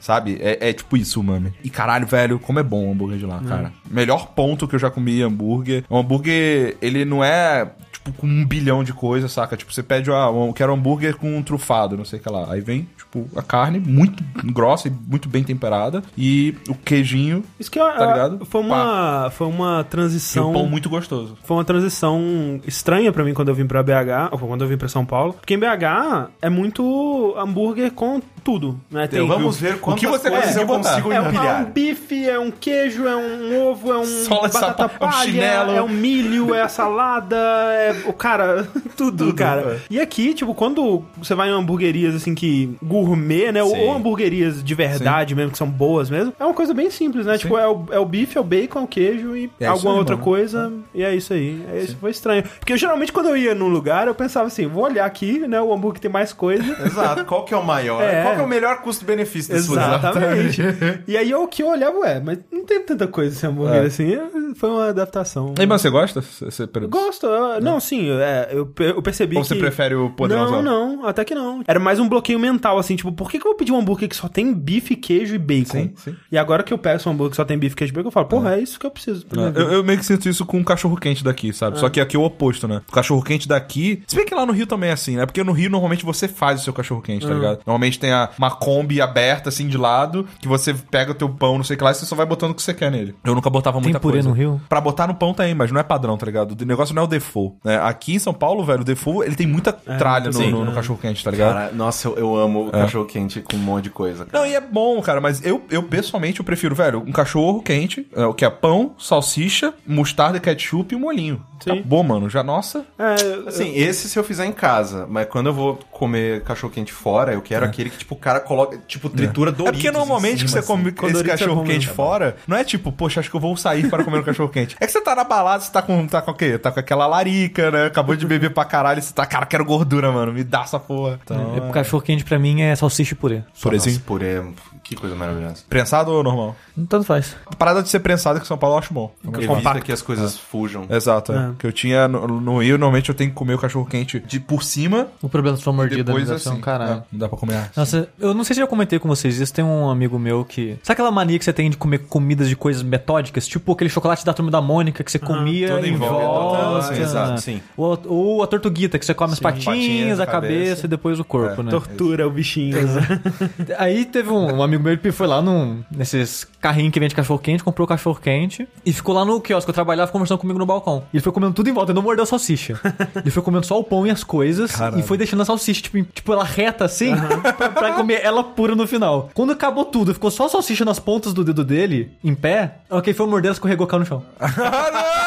Sabe? É, é tipo isso o umami. E caralho, velho, como é bom o hambúrguer de lá, cara. Melhor ponto que eu já comi hambúrguer. O hambúrguer, ele não é... Tipo, com um bilhão de coisas, saca? Tipo, você pede, ah, eu quero um hambúrguer com um trufado, não sei o que lá. Aí vem, tipo, a carne muito grossa e muito bem temperada. E o queijinho Isso que eu, Tá ligado? foi uma foi uma e transição o pão muito gostoso. foi uma transição estranha pra mim quando eu vim pra BH, ou quando eu vim pra São Paulo, porque em BH é muito hambúrguer com tudo, né? Tem Então, vamos ver quantas que você coisas conseguiu eu consigo é, um- é empilhar. um bife, é um queijo, é um ovo, é um Sola de batata sapato, é um palha, chinelo. é um milho, é a salada, é o cara, tudo, cara. é. E aqui, tipo, quando você vai em hamburguerias assim que gourmet, né, ou, Sim. ou hamburguerias de verdade mesmo que são boas mesmo, é uma coisa bem simples, né? Tipo, é o, é o bife, é o bacon, é o queijo e É alguma aí, outra mano. coisa, e é isso aí. É, isso foi estranho. Porque geralmente quando eu ia num lugar, eu pensava assim, vou olhar aqui, né, o hambúrguer tem mais coisa. Exato. Qual que é o maior? É. Qual que é o melhor custo-benefício desse? Exatamente. e aí eu que eu olhava, ué, mas não tem tanta coisa esse hambúrguer É. assim. Foi uma adaptação. Ei, mas você gosta? Você, gosto, eu- não, sim, é, eu, eu percebi Ou que... você prefere o Não, poderosão? não, até que não. Era mais um bloqueio mental, assim, tipo, por que, que eu vou pedir um hambúrguer que só tem bife, queijo e bacon? Sim, sim. E agora que eu peço um hambúrguer que só tem bife, queijo e bacon, eu falo, porra, é, isso que eu preciso. vida. Eu, eu meio que sinto isso com o cachorro quente daqui, sabe? Só que aqui é o oposto, né? O cachorro quente daqui. Se bem que lá no Rio também é assim, né? Porque no Rio normalmente você faz o seu cachorro quente, tá ligado? Normalmente tem a, uma Kombi aberta assim de lado, que você pega o teu pão, não sei o que lá, e você só vai botando o que você quer nele. Eu nunca botava Tem muita purê coisa. no Rio? Pra botar no pão tem, mas não é padrão, tá ligado? O negócio não é o default. Né? Aqui em São Paulo, velho, o default, ele tem muita tralha no, no- no é. cachorro quente, tá ligado? Cara, nossa, eu, eu amo o cachorro quente com um monte de coisa. Cara. Não, e é bom, cara, mas eu, eu pessoalmente eu prefiro, velho, um cachorro quente, é, o que é pão, salsicha, mostarda, ketchup e um molhinho. Sim. Acabou, mano. Já, nossa. É, Assim, esse se eu fizer em casa, mas quando eu vou comer cachorro quente fora, eu quero aquele que, tipo, o cara coloca, tipo, tritura É Doritos porque normalmente em que cima, você come Com esse é cachorro quente fora, não é tipo, poxa, acho que eu vou sair para comer um cachorro quente. É que você tá na balada, você tá com, tá com o quê? Tá com aquela larica, né? Acabou de beber pra caralho, você tá, cara, quero gordura, mano. Me dá essa porra. Então, É, cachorro quente pra mim é salsicha e purê. Por Purezinho. exemplo, purê. Que coisa maravilhosa. Prensado ou normal? Tanto faz. A parada de ser prensado aqui em São Paulo eu acho bom. Evita que as coisas fujam. Exato, é. É. Que eu tinha no, no Rio, normalmente eu tenho que comer o cachorro quente de por cima O problema da sua mordida depois né? ser assim. um caralho. É, não dá pra comer. Nossa, eu não sei se eu já comentei com vocês isso. Tem um amigo meu que. Sabe aquela mania que você tem de comer comidas de coisas metódicas? Tipo aquele chocolate da turma da Mônica que você comia tudo em volta. volta. Sim, exato, sim. Ou, ou a tortuguita, que você come as patinhas, patinhas, a cabeça, cabeça. e depois o corpo, né? Tortura o bichinho. né? Aí teve um, um amigo meu que foi lá num, nesses carrinhos que vende cachorro quente, comprou cachorro quente e ficou lá no quiosque. Eu trabalhava conversando comigo no balcão. E ele foi comendo tudo em volta, ele não mordeu a salsicha. ele foi comendo só o pão e as coisas Caralho. e foi deixando a salsicha, tipo, tipo ela reta assim, pra, pra comer ela pura no final. Quando acabou tudo, ficou só a salsicha nas pontas do dedo dele, em pé. Ok, foi morder, escorregou, caiu no chão.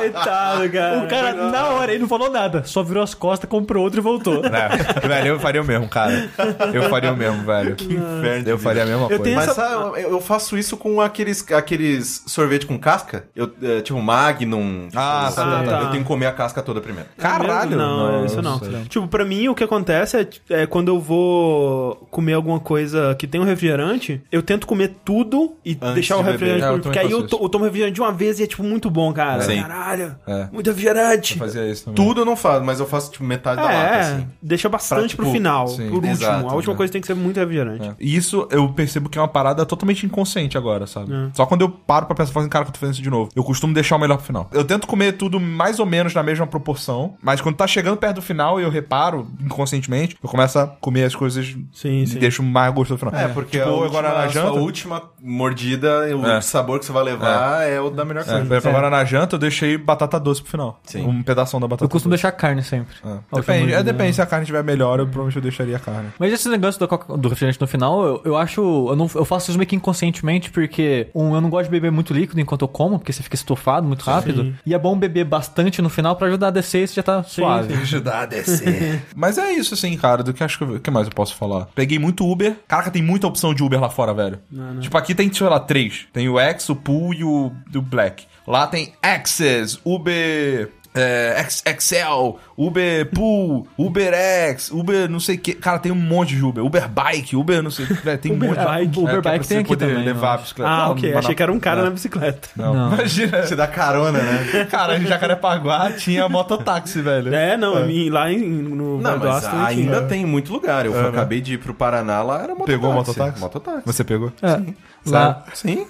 Coitado, cara. O cara, na hora, ele não falou nada, só virou as costas, comprou outro e voltou. É, velho, eu faria o mesmo, cara. Eu faria o mesmo, velho. Que inferno de Eu faria a mesma Eu coisa. Mas essa- sabe, eu faço isso com aqueles, aqueles sorvete com casca. Eu, é, tipo Magnum. tipo, Ah, sabe? tá, tá. Eu tenho que comer a casca toda primeiro. Caralho! Não, isso não. Tipo, pra mim o que acontece é, é quando eu vou comer alguma coisa que tem um refrigerante, eu tento comer tudo e Antes deixar o de refrigerante. É, eu por- porque aí eu, to- eu tomo refrigerante de uma vez e é tipo muito bom, cara. Sim. Caralho. É. Muito refrigerante. Fazia isso também. Tudo eu não faço, mas eu faço tipo metade da lata, É, assim. deixa bastante Pra, pro tipo, final, sim. por último. Exato, a última né? coisa tem que ser muito refrigerante. É. E isso eu percebo que é uma parada totalmente inconsciente agora, sabe? É. Só quando eu paro pra pensar, falo assim, cara, que eu tô fazendo isso de novo. Eu costumo deixar o melhor pro final. Eu tento comer tudo mais ou menos na mesma proporção, mas quando tá chegando perto do final e eu reparo inconscientemente, eu começo a comer as coisas Sim, e sim. deixo mais gostoso no final. É, porque tipo, a última, agora na a janta. última mordida, o É. sabor que você vai levar é, o da melhor É, coisa. exemplo, agora na janta eu deixei batata doce pro final. Sim. Um pedaço da batata Eu costumo doce. deixar carne sempre. É. Depende, é, depende. Se a carne estiver melhor, eu provavelmente eu deixaria a carne. Mas esse negócio do, coca- do refrigerante no final, eu, eu acho. Eu, não, eu faço isso meio que inconscientemente, porque, um, eu não gosto de beber muito líquido enquanto eu como, porque você fica estufado muito rápido. E é bom beber bastante no final pra ajudar a descer e você já tá suave. Ajudar a descer. Mas é isso, assim, cara. Do que acho que. O que mais eu posso falar? Peguei muito Uber. Caraca, tem muita opção de Uber lá fora, velho. Tipo, aqui tem, sei lá, três. Tem o X, o Pool e o, e o Black. Lá tem Access, Uber. É, Excel, Uber Pool, Uber X, Uber não sei o que. Cara, tem um monte de Uber. Uber Bike, Uber não sei o que. velho, Tem um Uber monte de Bike. Uber que é Bike você tem aqui poder também, levar a bicicleta. Ah, Não, ok. Achei não- que era um cara é. na bicicleta. Não, Não. imagina. Você dá carona, né? Cara, em Jacarepaguá tinha mototáxi, velho. É, não, em- lá em, no Não, mas ainda tinha. tem muito lugar. Eu É, né? acabei de ir pro Paraná, lá era mototáxi. Pegou o mototáxi? Mototáxi. Você pegou? É. Lá, Sim.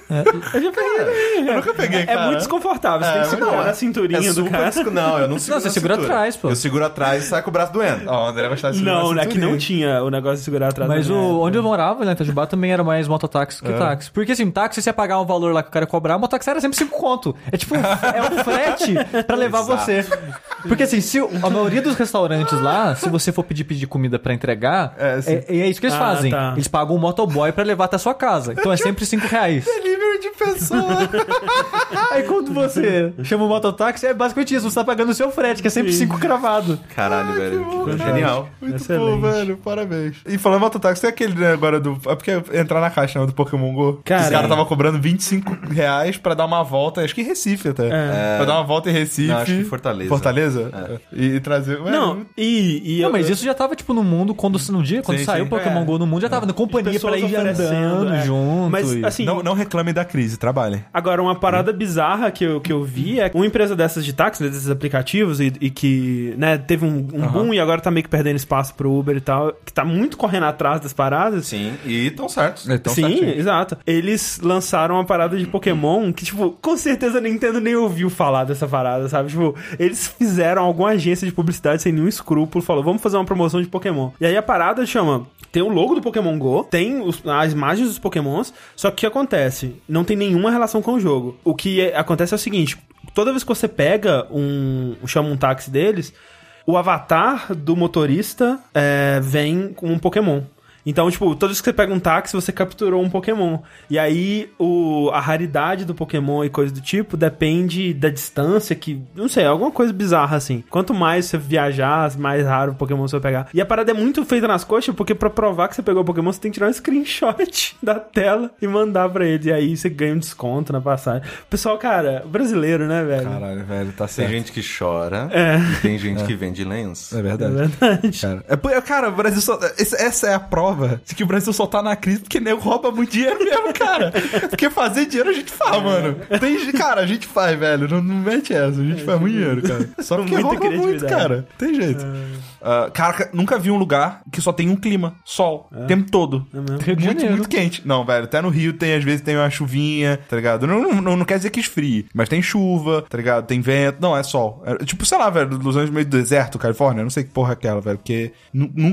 Eu já peguei. Eu nunca peguei, É cara. muito desconfortável. Você tem que É, segurar não, na cinturinha é do cara. Não, eu não seguro você na segura atrás, pô. Seguro atrás e sai com o braço doendo. Ó, o André de segurar Não, aqui cinturinha. não tinha o negócio de segurar atrás Mas o, onde eu morava, lá em Itajubá, também era mais mototáxi que táxi. Porque assim, táxi, você ia pagar um valor lá que o cara cobrar, mototáxi era sempre 5 conto. É tipo, é um frete pra levar você. Porque assim, se a maioria dos restaurantes lá, se você for pedir pedir comida pra entregar, É, é, é, isso que eles Ah, fazem. tá. Eles pagam um motoboy pra levar até a sua casa. Então é sempre 5 reais. Delivery de pessoa. Aí quando você chama o mototáxi, é basicamente isso. Você tá pagando o seu frete, que é sempre 5 cravado. Caralho, velho. que Genial. Muito Excelente. bom, velho. Parabéns. E falando em mototáxi, tem aquele né, agora do... É porque entrar na caixa né, do Pokémon GO. Cara, Os caras é. tava cobrando 25 reais pra dar uma volta, acho que em Recife até. É. Pra dar uma volta em Recife. Não, acho que Fortaleza. Fortaleza? E, e trazer... Ué, Não, e... e Não, eu- mas isso já tava, tipo, no mundo, quando no dia, quando Sim, saiu o sim. Pokémon É. GO no mundo, já tava na companhia pra ir andando é. junto. Mas, assim, Não, não reclame da crise, trabalhem. Agora, uma parada bizarra que eu, que eu vi é uma empresa dessas de táxi, né, desses aplicativos, e, e que, né, teve um, um boom e agora tá meio que perdendo espaço pro Uber e tal, que tá muito correndo atrás das paradas. Sim, e tão certos. Então, Sim, certinho. exato. Eles lançaram uma parada de Pokémon que, tipo, com certeza a Nintendo nem ouviu falar dessa parada, sabe? Tipo, eles fizeram alguma agência de publicidade sem nenhum escrúpulo, falou, vamos fazer uma promoção de Pokémon. E aí a parada chama. Tem o logo do Pokémon GO, tem os- as imagens dos Pokémons, só que o que acontece? Não tem nenhuma relação com o jogo. O que é- acontece é o seguinte: toda vez que você pega um. chama um táxi deles, o avatar do motorista é, vem com um Pokémon. Então, tipo, toda vez que você pega um táxi, você capturou um Pokémon. E aí, o, a raridade do Pokémon e coisa do tipo depende da distância, que, não sei, alguma coisa bizarra assim. Quanto mais você viajar, mais raro o Pokémon você vai pegar. E a parada é muito feita nas coxas, porque pra provar que você pegou o Pokémon, você tem que tirar um screenshot da tela e mandar pra eles. E aí você ganha um desconto na passagem. Pessoal, cara, brasileiro, né, velho? Caralho, velho, tá Tem certo. gente que chora É. e tem gente que vende lenço. É É verdade. verdade. Cara, é, por- cara, o Brasil só. Essa é a prova rouba. Se que o Brasil só tá na crise porque nego rouba muito dinheiro mesmo, cara. Porque fazer dinheiro a gente faz, mano. Tem, cara, a gente faz, velho. Não, não mete essa. A gente faz muito dinheiro, cara. Só porque rouba muito, cara. Tem jeito. Ah, cara, nunca vi um lugar que só tem um clima. Sol. O tempo todo. Rio de Muito, Janeiro. muito quente. Não, velho, até no Rio tem, às vezes, tem uma chuvinha, tá ligado? Não, não, não quer dizer que esfrie, mas tem chuva, tá ligado? Tem vento. Não, é sol. É, tipo, sei lá, velho, Los Angeles meio do deserto, Califórnia, não sei que porra é aquela, velho, porque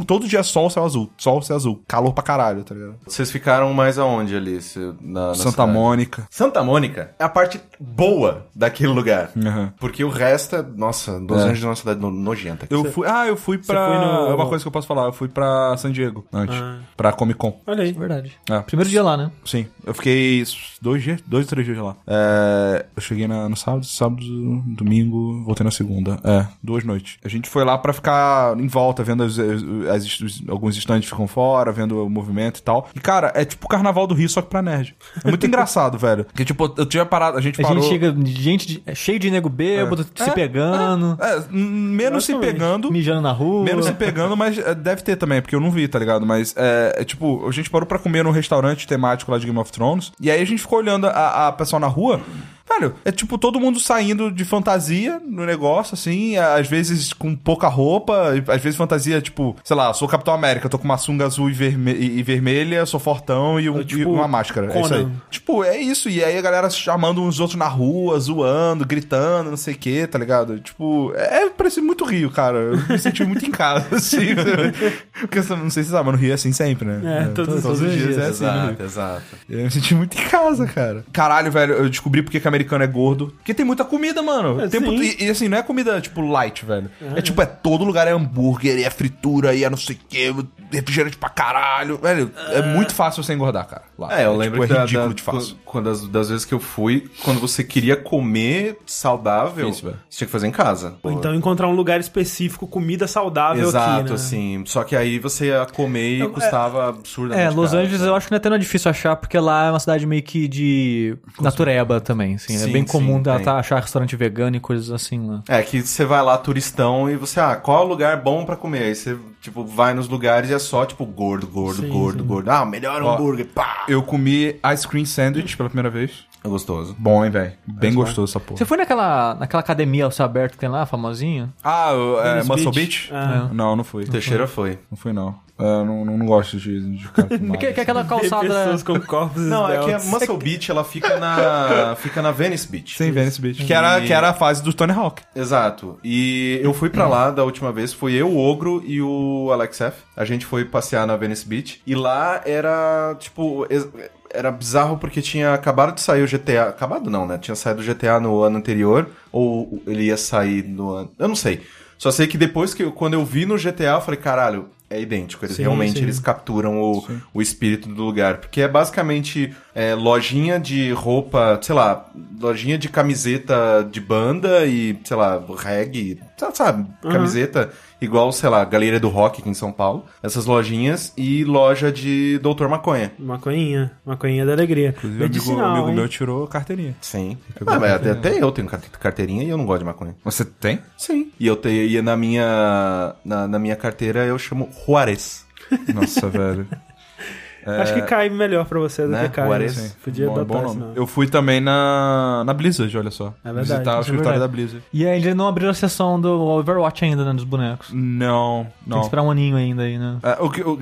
todo dia é sol, céu azul. Sol, céu azul. Calor pra caralho, tá ligado? Vocês ficaram mais aonde ali? se- Na, na Santa cidade? Mônica. Santa Mônica é a parte boa daquele lugar. Aham. Porque o resto é. Nossa, Los É. Angeles é uma cidade no- nojenta. Eu fui. Ah, eu fui pra. foi no- É uma coisa que eu posso falar. Eu fui pra San Diego antes. Ah. Pra Comic Con. Olha aí. Verdade. É. Primeiro dia lá, né? Sim, eu fiquei dois dias, dois ou três dias lá. É, eu cheguei na- no sábado, sábado, domingo, voltei na segunda. É, duas noites. A gente foi lá pra ficar em volta, vendo as, as- as- os- alguns estandes ficam fora, vendo o movimento e tal. E, cara, é tipo o Carnaval do Rio, só que pra nerd. É muito engraçado, velho. Porque, tipo, eu tinha parado, a gente A parou... gente chega de gente de- é cheio de nego bêbado, se É, pegando, É, menos se Basicamente. pegando... mijando na rua. Menos se pegando, mas é, deve ter também, porque eu não vi, tá ligado? Mas é, é, tipo, a gente parou pra comer num restaurante temático lá de Game of Thrones. E aí a gente ficou olhando a, a pessoa na rua. Velho, é tipo todo mundo saindo de fantasia no negócio, assim, às vezes com pouca roupa, às vezes fantasia, tipo, sei lá, sou Capitão América, tô com uma sunga azul e, verme- e- vermelha, sou fortão e, um- Tipo, e uma máscara. É isso aí. Conan. Tipo, é isso. E aí a galera chamando uns outros na rua, zoando, gritando, não sei o que, tá ligado? Tipo, é, parece muito Rio, cara. Eu me senti muito em casa, assim. Porque não sei se você sabe, mas no Rio é assim sempre, né? É, todos- todos os dias, é assim. Rio. Exato, exato. Eu me senti muito em casa, cara. Caralho, velho, eu descobri porque que americano é gordo. Porque tem muita comida, mano. É, tempo- e, e, assim, não é comida, tipo, light, velho. É, tipo, é todo lugar é hambúrguer, e é fritura, e é não sei o quê, refrigerante pra caralho. Velho, é muito fácil você engordar, cara. Lá. É, eu lembro tipo, que é ridículo da- de fácil. Quando das, das vezes que eu fui, quando você queria comer saudável, Isso, velho. você tinha que fazer em casa. Ou então encontrar um lugar específico, comida saudável Exato, aqui, né? assim. Só que aí você ia comer e custava absurdamente É, Los caro. Angeles eu acho que não é tão difícil achar, porque lá é uma cidade meio que de natureba também, assim. é Sim, bem comum sim, tá, achar restaurante vegano e coisas assim lá. É, que você vai lá turistão e você, ah, qual é o lugar bom pra comer? Aí você, tipo, vai nos lugares e é só, tipo, gordo, gordo, Sim, gordo, sim. gordo. Ah, melhor Ó, hambúrguer, pá! Eu comi ice cream sandwich pela primeira vez. É gostoso. Bom, hein, velho? Bem gostoso essa porra. Você foi naquela, naquela academia ao céu aberto que tem lá, famosinha? Ah, o, é, Muscle Beach? Beach? Ah. Não, não fui. Teixeira foi. Não fui, não. É, não, não, não gosto de, de ficar com Que, que é aquela calçada... pessoas com corpos Não, é que a esbeltos. Muscle Beach, ela fica na, fica na Venice Beach. Sim, Venice Beach. Que era, que era a fase do Tony Hawk. Exato. E eu fui pra lá da última vez, fui eu, o Ogro e o Alex F. A gente foi passear na Venice Beach. E lá era, tipo, ex- era bizarro porque tinha acabado de sair o GTA. Acabado não, né? Tinha saído o GTA no ano anterior. Ou ele ia sair no ano. Eu não sei. Só sei que depois que eu- quando eu vi no GTA, eu falei, caralho, é idêntico. Eles Sim, realmente sim. eles capturam o, o espírito do lugar. Porque é basicamente é, lojinha de roupa, sei lá, lojinha de camiseta de banda e, sei lá, reggae, sa- sabe? Camiseta igual, sei lá, Galeria do Rock aqui em São Paulo. Essas lojinhas e loja de Doutor Maconha. Maconhinha. Maconhinha da alegria. Inclusive, um amigo, Medicinal, amigo hein? meu tirou carteirinha. Sim. Ah, mas até, até eu tenho car- carteirinha e eu não gosto de maconha. Você tem? Sim. E eu tenho, e na minha, na, na minha carteira eu chamo Juarez. Nossa, velho. Acho que cai melhor pra você do Né? que cai. Juarez. Podia Bom- adotar bom nome. Eu fui também na, na Blizzard, olha só. É verdade, Visitar o é escritório da Blizzard. E aí eles não abriram a sessão do Overwatch ainda, né, dos bonecos. Não, Tem não. que esperar um aninho ainda aí, né? É, o, que, o,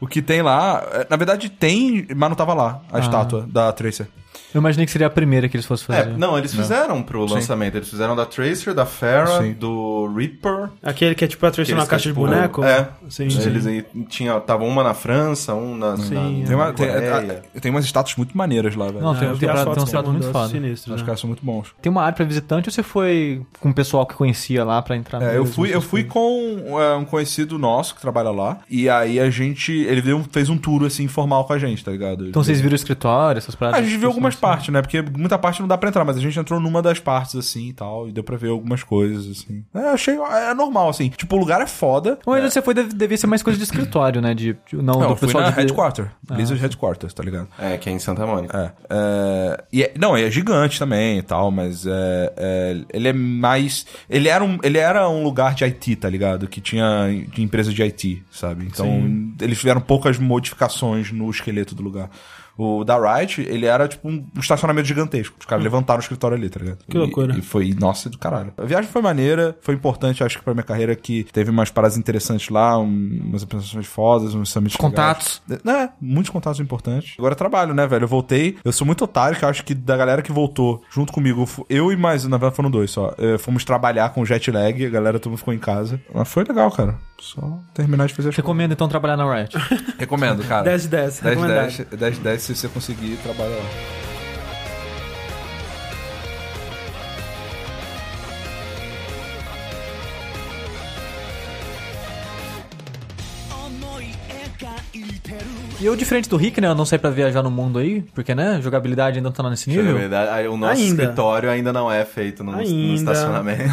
o que tem lá, é, na verdade tem, mas não tava lá, a Ah. estátua da Tracer. Eu imaginei que seria a primeira que eles fossem É, fazer. não, eles fizeram pro lançamento. Eles fizeram da Tracer, da Farah, Sim. do Reaper. Aquele que é tipo a Tracer na caixa de tipo, boneco? É. Sim, Eles sim. tava uma na França, um na, Sim, na, Tem, uma, na tem, Coreia. a- tem umas estátuas muito maneiras lá, velho. Não, tem- eu tem pra- tem uns que pratos muito foda. sinistros, Os né? caras são muito bons. Tem uma área pra visitante ou você foi com o pessoal que conhecia lá pra entrar É, eu fui, eu fui com é, um conhecido nosso que trabalha lá. E aí a gente. Ele fez um tour assim informal com a gente, tá ligado? Então vocês viram o escritório, essas paradas? A gente viu algumas partes, né? Porque muita parte não dá pra entrar, mas a gente entrou numa das partes, assim, e tal, e deu pra ver algumas coisas, assim. É, achei... É normal, assim. Tipo, o lugar é foda. Ou ainda você foi, deve- devia ser mais coisa de escritório, né? De, de- não, Não, do eu fui pessoal na de... Headquarter. Blizzard Headquarters, tá ligado? É, que é em Santa Mônica. É, é, e é- não, é gigante também e tal, mas é, é, ele é mais. Ele era, um, ele era um lugar de IT, tá ligado? Que tinha de empresa de IT, sabe? Então, eles tiveram poucas modificações no esqueleto do lugar. O da Riot, ele era tipo um estacionamento gigantesco. Os caras levantaram o escritório ali, tá ligado? Que loucura. E, e foi, nossa, do caralho. A viagem foi maneira, foi importante, acho que pra minha carreira, que teve umas paradas interessantes lá, um- umas apresentações fodas, uns summits Contatos. legais. É, muitos contatos importantes. Agora é trabalho, né, velho? Eu voltei. Eu sou muito otário, que eu acho que da galera que voltou junto comigo, eu e mais, na verdade foram dois só. eh, fomos trabalhar com jet lag, a galera todo mundo ficou em casa. Mas foi legal, cara. Só terminar de fazer as coisas. Recomendo então trabalhar na Riot. Recomendo, cara. 10 de 10, 10 recomendado. 10, 10 10 se você conseguir, trabalha lá. E eu, diferente do Rick, né? Eu não saí pra viajar no mundo aí, porque, né? Jogabilidade ainda não tá nesse nível. Jogabilidade, o nosso Ainda. escritório ainda não é feito no, no estacionamento.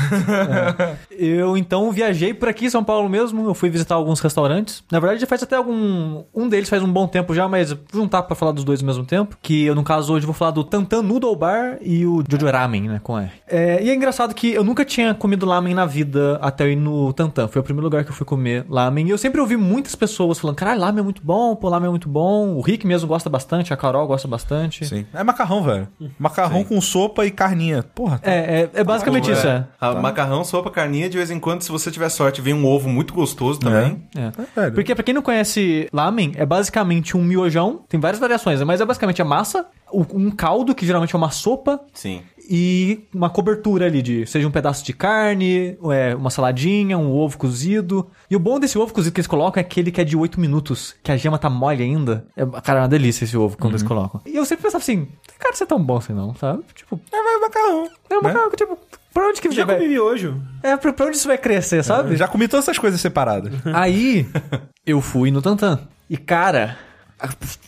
Eu então viajei por aqui em São Paulo mesmo. Eu fui visitar alguns restaurantes. Na verdade, já faz até algum. Um deles faz um bom tempo já, mas juntar pra falar dos dois ao mesmo tempo. Que eu, no caso, hoje vou falar do Tantan Noodle Bar e o Jojo Ramen, né? Com R. É, e é engraçado que eu nunca tinha comido lamen na vida até eu ir no Tantan. Foi o primeiro lugar que eu fui comer lamen. E eu sempre ouvi muitas pessoas falando: caralho, lamen é muito bom, pô, lamen é muito bom. O Rick mesmo gosta bastante, a Carol gosta bastante. Sim. É macarrão, velho. Macarrão com sopa e carninha. Porra, tá- É, é, é basicamente isso, é. Ah, Macarrão, sopa, carninha, de vez em quando, se você tiver sorte, vem um ovo muito gostoso também. É. É, velho. Porque pra quem não conhece lamen, é basicamente um miojão, tem várias variações, mas é basicamente a massa, um caldo, que geralmente é uma sopa, Sim. e uma cobertura ali de, seja um pedaço de carne, é, uma saladinha, um ovo cozido. E o bom desse ovo cozido que eles colocam é aquele que é de 8 minutos, que a gema tá mole ainda. É, cara, é uma delícia esse ovo quando eles colocam. E eu sempre pensava assim, cara, isso é tão bom assim não, sabe? Tipo, É, mas macarrão. é uma né? cara, tipo, pra onde que Já vai... comi miojo. É, pra, pra onde isso vai crescer, sabe? Já comi todas essas coisas separadas. Aí, eu fui no Tantan. E, cara,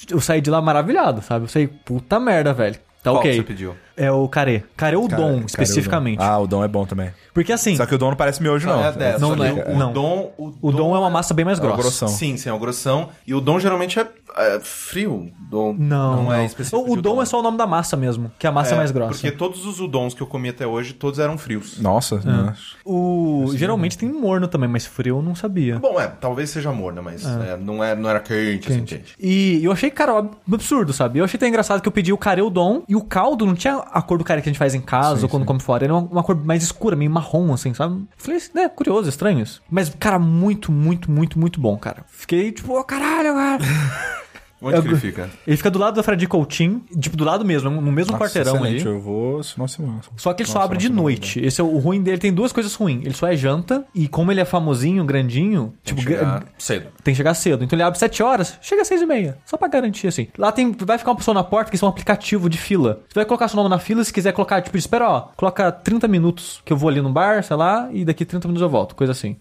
eu saí de lá maravilhado, sabe? Eu saí, puta merda, velho. Tá Qual ok. que você pediu? É o carê. Carê ou Cara, dom, cara, especificamente. o dom. Ah, o dom é bom também. Porque assim, Só que o dom não parece miojo, não. é 10. Não, só não que é. O Não. dom, o dom é uma massa bem mais É o grossa. grossão. Sim, sim, é o grossão. E o dom geralmente é, é frio. Dom Não, não é não. específico. O, o dom é só o nome da massa mesmo, que a massa é, mais grossa. Porque todos os udons que eu comi até hoje, todos eram frios. Nossa, nossa. O geralmente tem morno também, mas frio eu não sabia. Bom, é, talvez seja morna, mas é, não, é, não era quente, assim, quente. E eu achei, cara, um absurdo, sabe? Eu achei até engraçado que eu pedi o carê o dom e o caldo não tinha a cor do carê que a gente faz em casa ou quando come fora. Era uma, uma cor mais escura, meio marrom, assim, sabe? Falei, né, curioso, estranho isso. Mas, cara, muito, muito, muito, muito bom, cara. Fiquei tipo, oh, caralho, cara. Onde Eu- que ele fica? Ele fica do lado da Frade Coutinho, tipo, do lado mesmo, no mesmo Nossa, quarteirão excelente. ali. Eu vou. Nossa, nossa. Só que ele só Nossa, abre de noite. Esse é o, ruim dele. Tem duas coisas ruins. Ele só é janta. E como ele é famosinho, grandinho, Tem tipo, que chegar cedo. tem que chegar cedo. Então ele abre 7 horas, chega às 6 e meia. Só pra garantir, assim. Lá tem. Vai ficar uma pessoa na porta que isso é um aplicativo de fila. Você vai colocar seu nome na fila, se quiser colocar, tipo, espera, ó, coloca 30 minutos que eu vou ali no bar, sei lá, e daqui 30 minutos eu volto, coisa assim.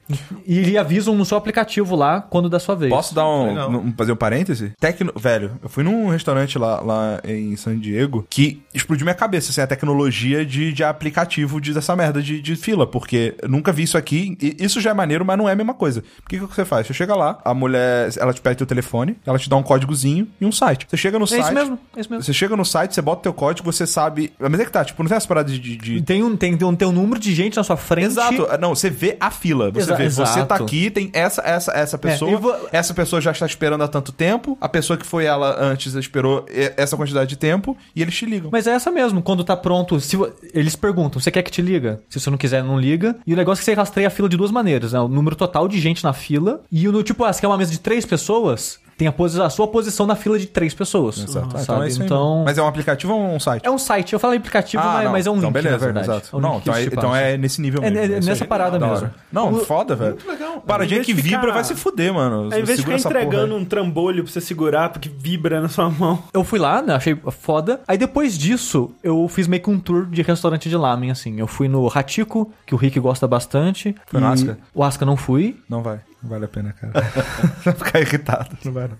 E ele avisam no seu aplicativo lá quando dá sua vez. Posso dar um, um- fazer um parêntese? Tecno, velho, eu fui num restaurante lá, lá em San Diego que explodiu minha cabeça, assim, a tecnologia de, de aplicativo de, dessa merda de, de fila, porque eu nunca vi isso aqui. E isso já é maneiro, mas não é a mesma coisa. O que, que você faz? Você chega lá, a mulher, ela te pede teu telefone, ela te dá um códigozinho e um site. Você chega no É site. isso mesmo, é isso mesmo. Você chega no site, você bota teu código, você sabe. Mas é que tá, tipo, não tem essa parada de- de- Tem um, tem, tem, um, tem um número de gente na sua frente. Exato. Não, você vê a fila. Você Exa- vê, você exato. tá aqui, tem essa, essa, essa pessoa. eu vou- Essa pessoa já está esperando há tanto tempo. A pessoa que foi ela antes esperou essa quantidade de tempo e eles te ligam. Mas é essa mesmo, quando tá pronto, se eles perguntam, você quer que te liga? Se você não quiser, não liga. E o negócio é que você rastreia a fila de duas maneiras, né? O número total de gente na fila e o tipo, ah, se quer uma mesa de três pessoas, tem a, posi- a sua posição na fila de três pessoas. Exato. Ah, Sabe? é isso aí Então. Mas é um aplicativo ou um site? é um site. Eu falei aplicativo, Ah, mas, não. mas é um então, link, beleza, na verdade. Exato. É um não, link que então, é, eles te então passam. é nesse nível É, mesmo. é isso nessa aí. parada Da mesmo. Não, O- foda, velho. legal. Paradinha que de ficar- vibra vai se fuder, mano. Ao invés de Segura ficar essa porra entregando aí. um trambolho pra você segurar, porque vibra na sua mão. Eu fui lá, né? Achei foda. Aí depois disso, eu fiz meio que um tour de restaurante de lamen, assim. Eu fui no Hachiko, que o Rick gosta bastante. Foi no e- Asuka? O Asca não fui. Não vai. Não vale a pena, cara. Vai ficar irritado, não vai. não.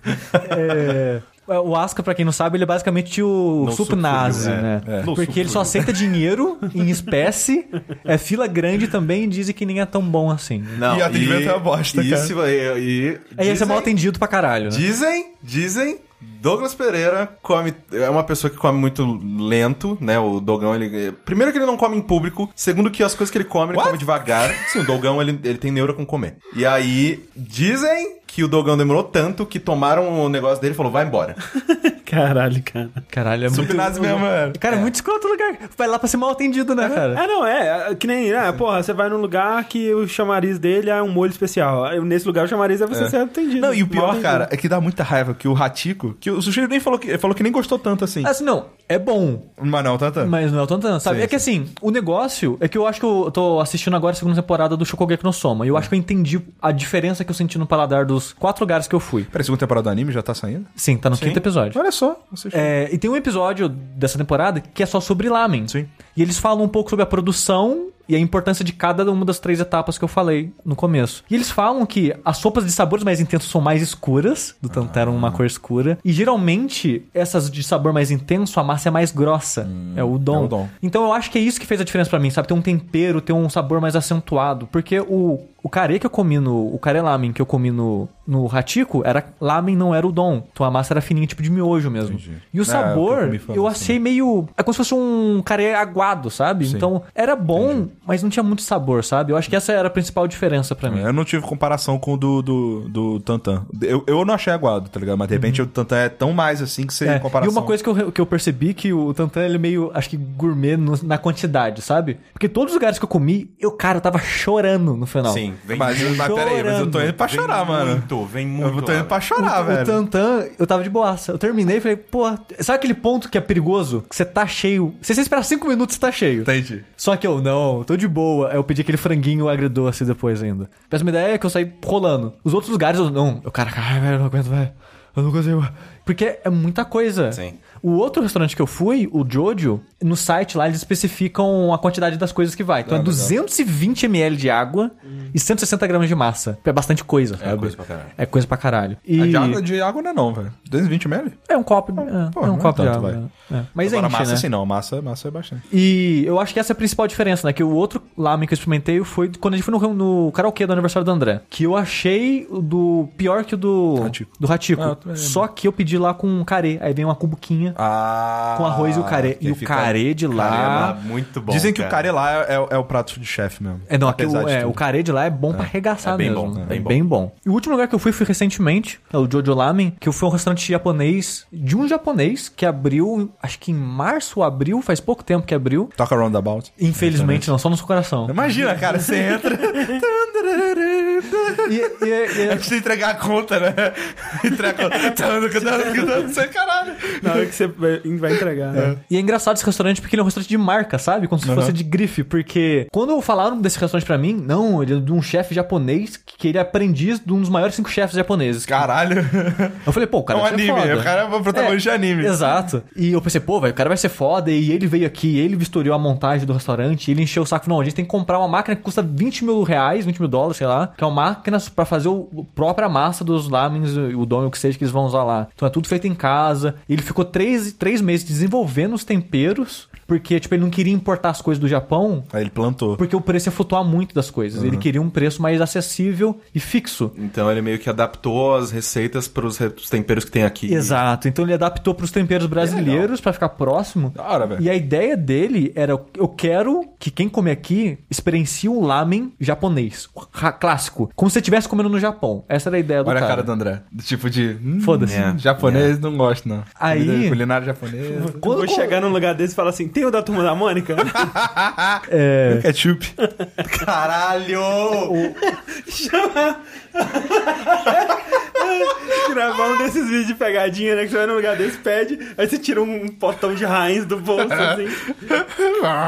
É, O Asca, pra quem não sabe, ele é basicamente o No sup-nazi, supúrio, né? é. Porque ele só aceita dinheiro em espécie, é fila grande também e dizem que nem é tão bom assim. Não, E atendimento é uma bosta, e cara. se- e, e, Aí ia ser dizem- mal atendido pra caralho, né? Dizem, dizem, Douglas Pereira come é uma pessoa que come muito lento, né? O Dogão, ele primeiro que ele não come em público, segundo que as coisas que ele come, ele What? come devagar. Sim, o Dogão ele, ele tem neura com comer. E aí dizem que o Dogão demorou tanto que tomaram o negócio dele e falou: "Vai embora". Caralho, cara. Caralho, é muito... Supinazzi mesmo, velho. Cara, é muito escroto o lugar. Vai lá pra ser mal atendido, né, cara? É, não, é. é Que nem, né? Porra, você vai num lugar que o chamariz dele é um molho especial. Nesse lugar o chamariz é você ser atendido. Não, e o pior, cara, é que dá muita raiva que o Ratico, que o sujeito nem falou que, falou que nem gostou tanto assim. Assim, não, é bom, Mas não, tanta. mas não é o tanto, sabe? Sim, é que assim, o negócio é que eu acho que eu tô assistindo agora a segunda temporada do Shokugeki no Soma. E eu acho que eu entendi a diferença que eu senti no paladar dos quatro lugares que eu fui. Peraí, a segunda temporada do anime já tá saindo? Sim, tá no quinto episódio. Olha só. É, e tem um episódio dessa temporada que é só sobre lamen. Sim. E eles falam um pouco sobre a produção e a importância de cada uma das três etapas que eu falei no começo. E eles falam que as sopas de sabores mais intensos são mais escuras, do Tantero uma cor escura. E geralmente, essas de sabor mais intenso, a massa é mais grossa. é o dom. é o dom. Então eu acho que é isso que fez a diferença pra mim, sabe? Ter um tempero, ter um sabor mais acentuado. Porque o, o care que eu comi no. O care lamen que eu comi no, no Hachiko era. Lamen não era o dom. Então a massa era fininha, tipo de miojo mesmo. Entendi. E o É, sabor, eu eu assim. achei meio. É como se fosse um carê aguado, sabe? Sim. Então era bom, mas não tinha muito sabor, sabe? Eu acho que essa era a principal diferença pra mim. Eu não tive comparação com o do, do, do Tantan. Eu, eu não achei aguado, tá ligado? Mas de repente o Tantan é tão mais assim que você É, comparação. E uma coisa que eu, que eu percebi que o Tantan ele é meio, acho que gourmet no- na quantidade, sabe? Porque todos os lugares que eu comi, eu, cara, eu tava chorando no final. Sim, vem Mas, mas peraí, mas eu tô indo pra vem chorar, mano. Muito, vem muito. Eu tô indo pra chorar, o, velho. O Tantan, eu tava de boaça. Eu terminei e falei, pô, sabe aquele ponto que é perigoso? Que você tá cheio. Se você esperar cinco minutos, você tá cheio. Entendi. Só que eu, não, tô de boa. Eu pedi aquele franguinho agridoce depois ainda. Mas uma ideia é que eu saí rolando. Os outros lugares eu não. Eu, cara, ai, velho, eu não aguento, velho. Eu não consigo. Porque é muita coisa. Sim. O outro restaurante que eu fui, o Jojo, no site lá eles especificam a quantidade das coisas que vai. Então é 220 ml de água e 160 gramas de massa. É bastante coisa, sabe? coisa pra caralho. É coisa pra caralho. E... De água, de água não é não, velho. 220 ml? É um copo, é, pô, é um é copo de água. É. Mas Agora, enche, massa né? assim não. Massa, massa é bastante. E eu acho que essa é a principal diferença, né? Que o outro lamen que eu experimentei foi quando a gente foi no, no karaokê do aniversário do André. Que eu achei do pior que o do Hachiko. do Hachiko. Ah. Só que eu pedi lá com carê. Aí vem uma Ah. com arroz e o carê. E o carê de lá... Caramba, muito bom. Dizem que o cara. carê lá é, é- é o prato de chefe mesmo. É, não, aqui Apesar o, é, o carê de lá é bom pra arregaçar é bem mesmo. bom, né? é bem É bom. bom. E o último lugar que eu fui fui recentemente, é o Jojo Lamen, que foi um restaurante japonês, de um japonês que abriu, acho que em março ou abril, faz pouco tempo que abriu. Toca roundabout. Infelizmente não, só no seu coração. Imagina, cara, você entra. E, e- e- Antes de entregar a conta, né? Entrega a conta. Cantando, cantando, você caralho. Na hora que você vai entregar. né? E é engraçado esse restaurante porque ele é um restaurante de marca, sabe? Como se Uhum. fosse de grife. Porque quando falaram desse restaurante pra mim, não, ele é de um chefe japonês que ele é aprendiz de um dos maiores cinco chefes japoneses. Caralho. Eu falei, pô, o cara É um anime, foda. o cara é o protagonista de anime. Exato. E eu pensei, pô, velho, o cara vai ser foda. E ele veio aqui, ele vistoriou a montagem do restaurante, ele encheu o saco. Não, a gente tem que comprar uma máquina que custa 20 mil reais, 20 mil dólares, sei lá, que é uma máquina pra fazer o a própria massa dos lamens, o dom, o que seja que eles vão usar lá. Então é tudo feito em casa. Ele ficou três, três meses desenvolvendo os temperos, porque, tipo, ele não queria importar as coisas do Japão. Aí ele plantou. Porque o preço ia flutuar muito das coisas. Ele queria um preço mais acessível e fixo. Então ele meio que adaptou as receitas pros re- os temperos que tem aqui. Exato. Então ele adaptou para os temperos brasileiros pra ficar próximo. Da hora, velho. E a ideia dele era: eu quero que quem come aqui experiencie um lamen japonês, clássico, como se você estivesse comendo no Japão. Essa era a ideia do Olha cara. a cara do André. Do tipo de. hum, Foda-se. É. Japonês não gosto, não. Aí- Comida Culinária japonesa. Quando vou chegar num lugar desse e falar assim: tem o da turma da Mônica? É, Ketchup. Caralho! Gravar um desses vídeos de pegadinha, né? Que você vai num lugar desse, pede, aí você tira um potão de Heinz do bolso, assim.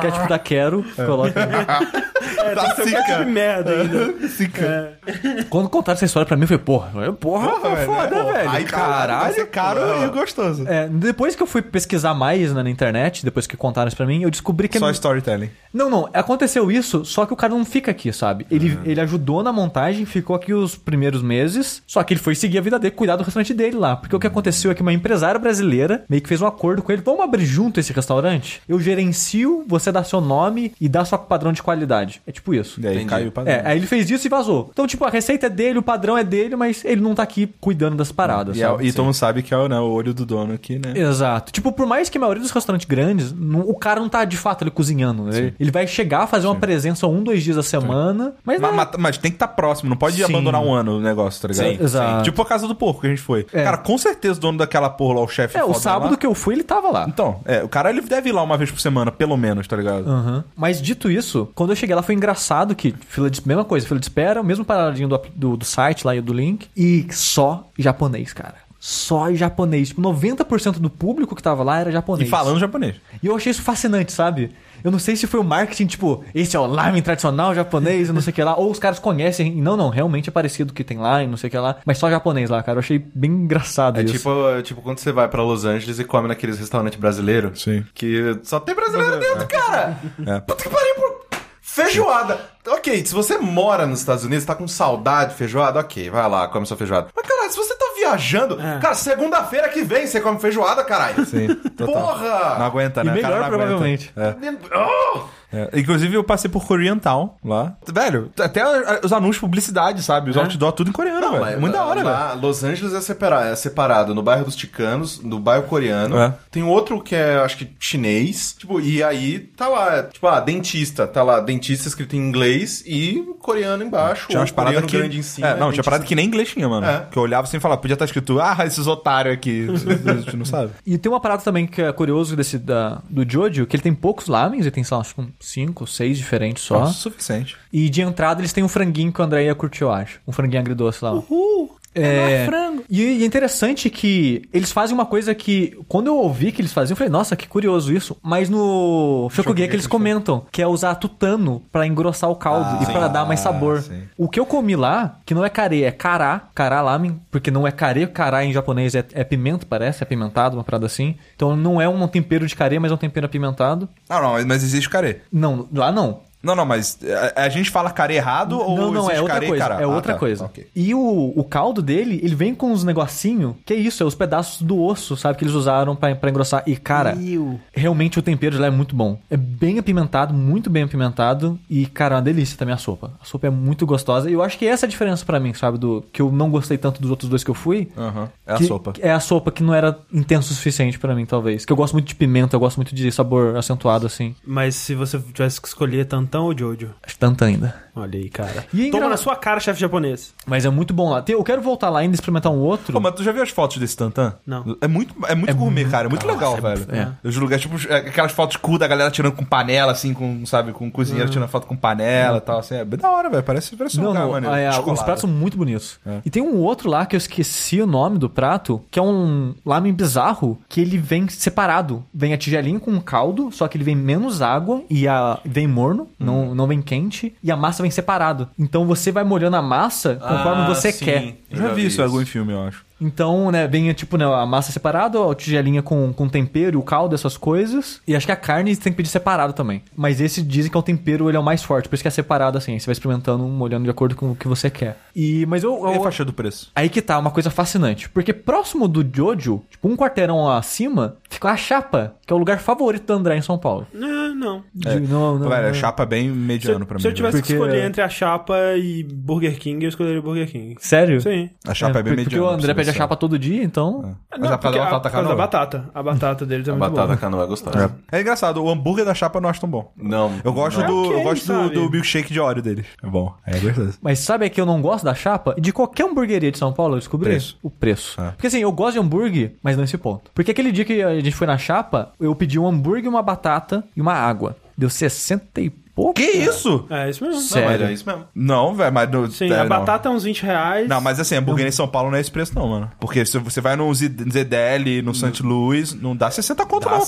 Que é tipo da Quero, coloca. É, tem que ser merda ainda. Sica. É. Quando contaram essa história pra mim, eu falei, porra, eu- porra, foda, velho. Aí, caralho, vai ser caro e gostoso. É, depois que eu fui pesquisar mais né, na internet, depois que contaram isso pra mim, eu descobri que. Só storytelling. Não, não, aconteceu isso, só que o cara não fica aqui, sabe? Ele, ele ajudou na montagem, ficou aqui os primeiros meses, só que ele foi seguir a vida dele, cuidar do restaurante dele lá. Porque o que aconteceu é que uma empresária brasileira meio que fez um acordo com ele: vamos abrir junto esse restaurante? Eu gerencio, você dá seu nome e dá seu padrão de qualidade. É tipo isso. E aí Entendi. caiu o padrão. É, aí ele fez isso e vazou. Então, tipo, a receita é dele, o padrão é dele, mas ele não tá aqui cuidando das paradas, E, é- sabe? e todo mundo sabe que é o, né, o olho do dono aqui, né? Exato. Tipo, por mais que a maioria dos restaurantes grandes, não- o cara não tá de fato ali cozinhando. né? Ele, ele vai chegar, fazer uma presença um, dois dias a semana, mas Ma- não. ma- Mas, tem que estar próximo, não pode Sim. abandonar um ano o negócio, tá ligado? Sim, Exato. Tipo a casa do porco que a gente foi. É. Cara, com certeza o dono daquela porra lá, o chefe. É, o sábado lá- que eu fui, ele tava lá. Então, é, o cara ele deve ir lá uma vez por semana, pelo menos, tá ligado? Aham. Mas dito isso, quando eu cheguei lá foi engraçado que fila de mesma coisa, fila de espera, o mesmo paradinho do, do, do site lá e do link, e só japonês, cara. Só japonês. Tipo, 90% do público que tava lá era japonês. E falando japonês. E eu achei isso fascinante, sabe? Eu não sei se foi o marketing, tipo, esse é o lime tradicional japonês, e não sei o que lá, ou os caras conhecem, e não, não, realmente é parecido que tem lá, e não sei o que lá, mas só japonês lá, cara. Eu achei bem engraçado É isso. tipo, é tipo quando você vai pra Los Angeles e come naqueles restaurantes brasileiros. Sim. Que só tem brasileiro dentro, cara. É. Puta que pariu, pô. Feijoada. Ok, se você mora nos Estados Unidos, tá com saudade de feijoada, ok, vai lá, come sua feijoada. Mas, caralho, se você tá viajando, cara, segunda-feira que vem você come feijoada, caralho. Sim, total. Porra! Não aguenta, E né? O cara melhor, não aguenta. provavelmente. É. Oh! É. Inclusive, eu passei por Koreatown lá. Velho, até os anúncios de publicidade, sabe? Os outdoor, tudo em coreano, velho. Mas, Muito da hora, velho. lá, Los Angeles é separado, é separado no bairro dos ticanos, no bairro coreano. É. Tem outro que é, acho que, chinês. Tipo, e aí tá lá, tipo, ah, dentista. Tá lá, dentista escrito em inglês e coreano embaixo. Tinha umas paradas que. grande em cima. é, não, tinha parada que nem inglês tinha, mano. É. Que eu olhava sem falar, podia estar escrito, ah, esses otários aqui. A gente não sabe. E tem uma parada também que é curioso desse, da, do Jojo, que ele tem poucos lamens, ele tem, sei lá, acho que 5, 6 diferentes só. Nossa, suficiente. E de entrada eles têm um franguinho que o André ia curtir, eu acho. Um franguinho agridoce lá. Uhul! É, E, e é interessante que eles fazem uma coisa que, quando eu ouvi que eles faziam, eu falei, nossa, que curioso isso. Mas no Shokugeki que eles comentam, que é usar tutano pra engrossar o caldo Ah, e pra sim. dar mais sabor. Ah, sim. O que eu comi lá, que não é kare, é kará, kará lamen, porque não é kare, kará em japonês é, é pimenta, parece, é apimentado, uma parada assim. Então não é um tempero de kare, mas é um tempero apimentado. Ah, não, mas existe carê. Não, lá não. Não, não, mas a, a gente fala carê errado ou não, não, é outra carê coisa. cará? É Ah, outra tá. coisa. Ok. E o, o caldo dele, ele vem com uns negocinho, que é isso, é os pedaços do osso, sabe? Que eles usaram pra, pra engrossar. E, cara, Iu. realmente o tempero de lá é muito bom. É bem apimentado, muito bem apimentado. E, cara, é uma delícia também a sopa. A sopa é muito gostosa. E eu acho que essa é a diferença pra mim, sabe? Do que eu não gostei tanto dos outros dois que eu fui. Aham. É a que- sopa. É a sopa que não era intenso o suficiente pra mim, talvez. Que eu gosto muito de pimenta, eu gosto muito de sabor acentuado, assim. Mas se você tivesse que escolher Tantão ou Jojo? Acho tanto ainda. Olha aí, cara. E é Toma engra- na sua cara, chefe japonês. Mas é muito bom lá. Tem- Eu quero voltar lá ainda e experimentar um outro. Pô, mas tu já viu as fotos desse Tantan? Não. É muito, é muito gourmet, cara. É muito legal, velho. é. Os lugares, tipo, é, aquelas fotos cool da galera tirando com panela, assim, com, sabe, com cozinheiro tirando foto com panela e tal, assim. É bem da hora, velho. Parece, parece um Não, lugar, não, mano. é, os pratos são muito bonitos. E tem um outro lá que eu esqueci o nome do prato, que é um lamen bizarro, que ele vem separado. Vem a tigelinha com um caldo, só que ele vem menos água e a, vem morno, não, não vem quente, e a massa vem separado. Então você vai molhando a massa conforme Ah, você sim. quer. Eu já vi isso em algum filme, eu acho. Então, né, vem tipo né, a massa separada, a tigelinha com, com tempero, o caldo, essas coisas. E acho que a carne tem que pedir separado também. Mas esse dizem que é o tempero, ele é o mais forte, por isso que é separado assim. Você vai experimentando, molhando de acordo com o que você quer. E, mas eu, E a eu, faixa do preço? Aí que tá, uma coisa fascinante. Porque próximo do Jojo, tipo um quarteirão acima, fica a Chapa, que é o lugar favorito do André em São Paulo. Não, não. De- não, não, velho, é não. chapa bem Se, mediano pra se mim. eu tivesse velho. Porque- que escolher entre a chapa e Burger King, eu escolheria Burger King. Sério? Sim. A chapa é, bem porque, mediana. porque o André pra pede a você. chapa todo dia, então. Mas Não, a batata a, por causa da canoa. batata. A batata deles é A muito batata boa. canoa é gostosa. É engraçado, o hambúrguer da chapa eu não acho tão bom. Não. Eu gosto, É do, ok, eu gosto do, sabe? do milkshake de óleo deles. É bom. É gostoso. Mas sabe que eu não gosto da chapa? De qualquer hamburgueria de São Paulo, eu descobri Preço. o preço. Ah. Porque assim, eu gosto de hambúrguer, mas não esse ponto. Porque aquele dia que a gente foi na chapa, eu pedi um hambúrguer, uma batata e uma água. Deu 60 e pouco. Que isso? É isso mesmo. Sério? Mas é isso mesmo. Não, velho, mas... No, Sim, é, a não. batata é uns 20 reais. Não, mas assim, hambúrguer em São Paulo não é esse preço não, mano. Porque se você vai no ZDL, no St. Louis, não dá 60 conto não. não dá,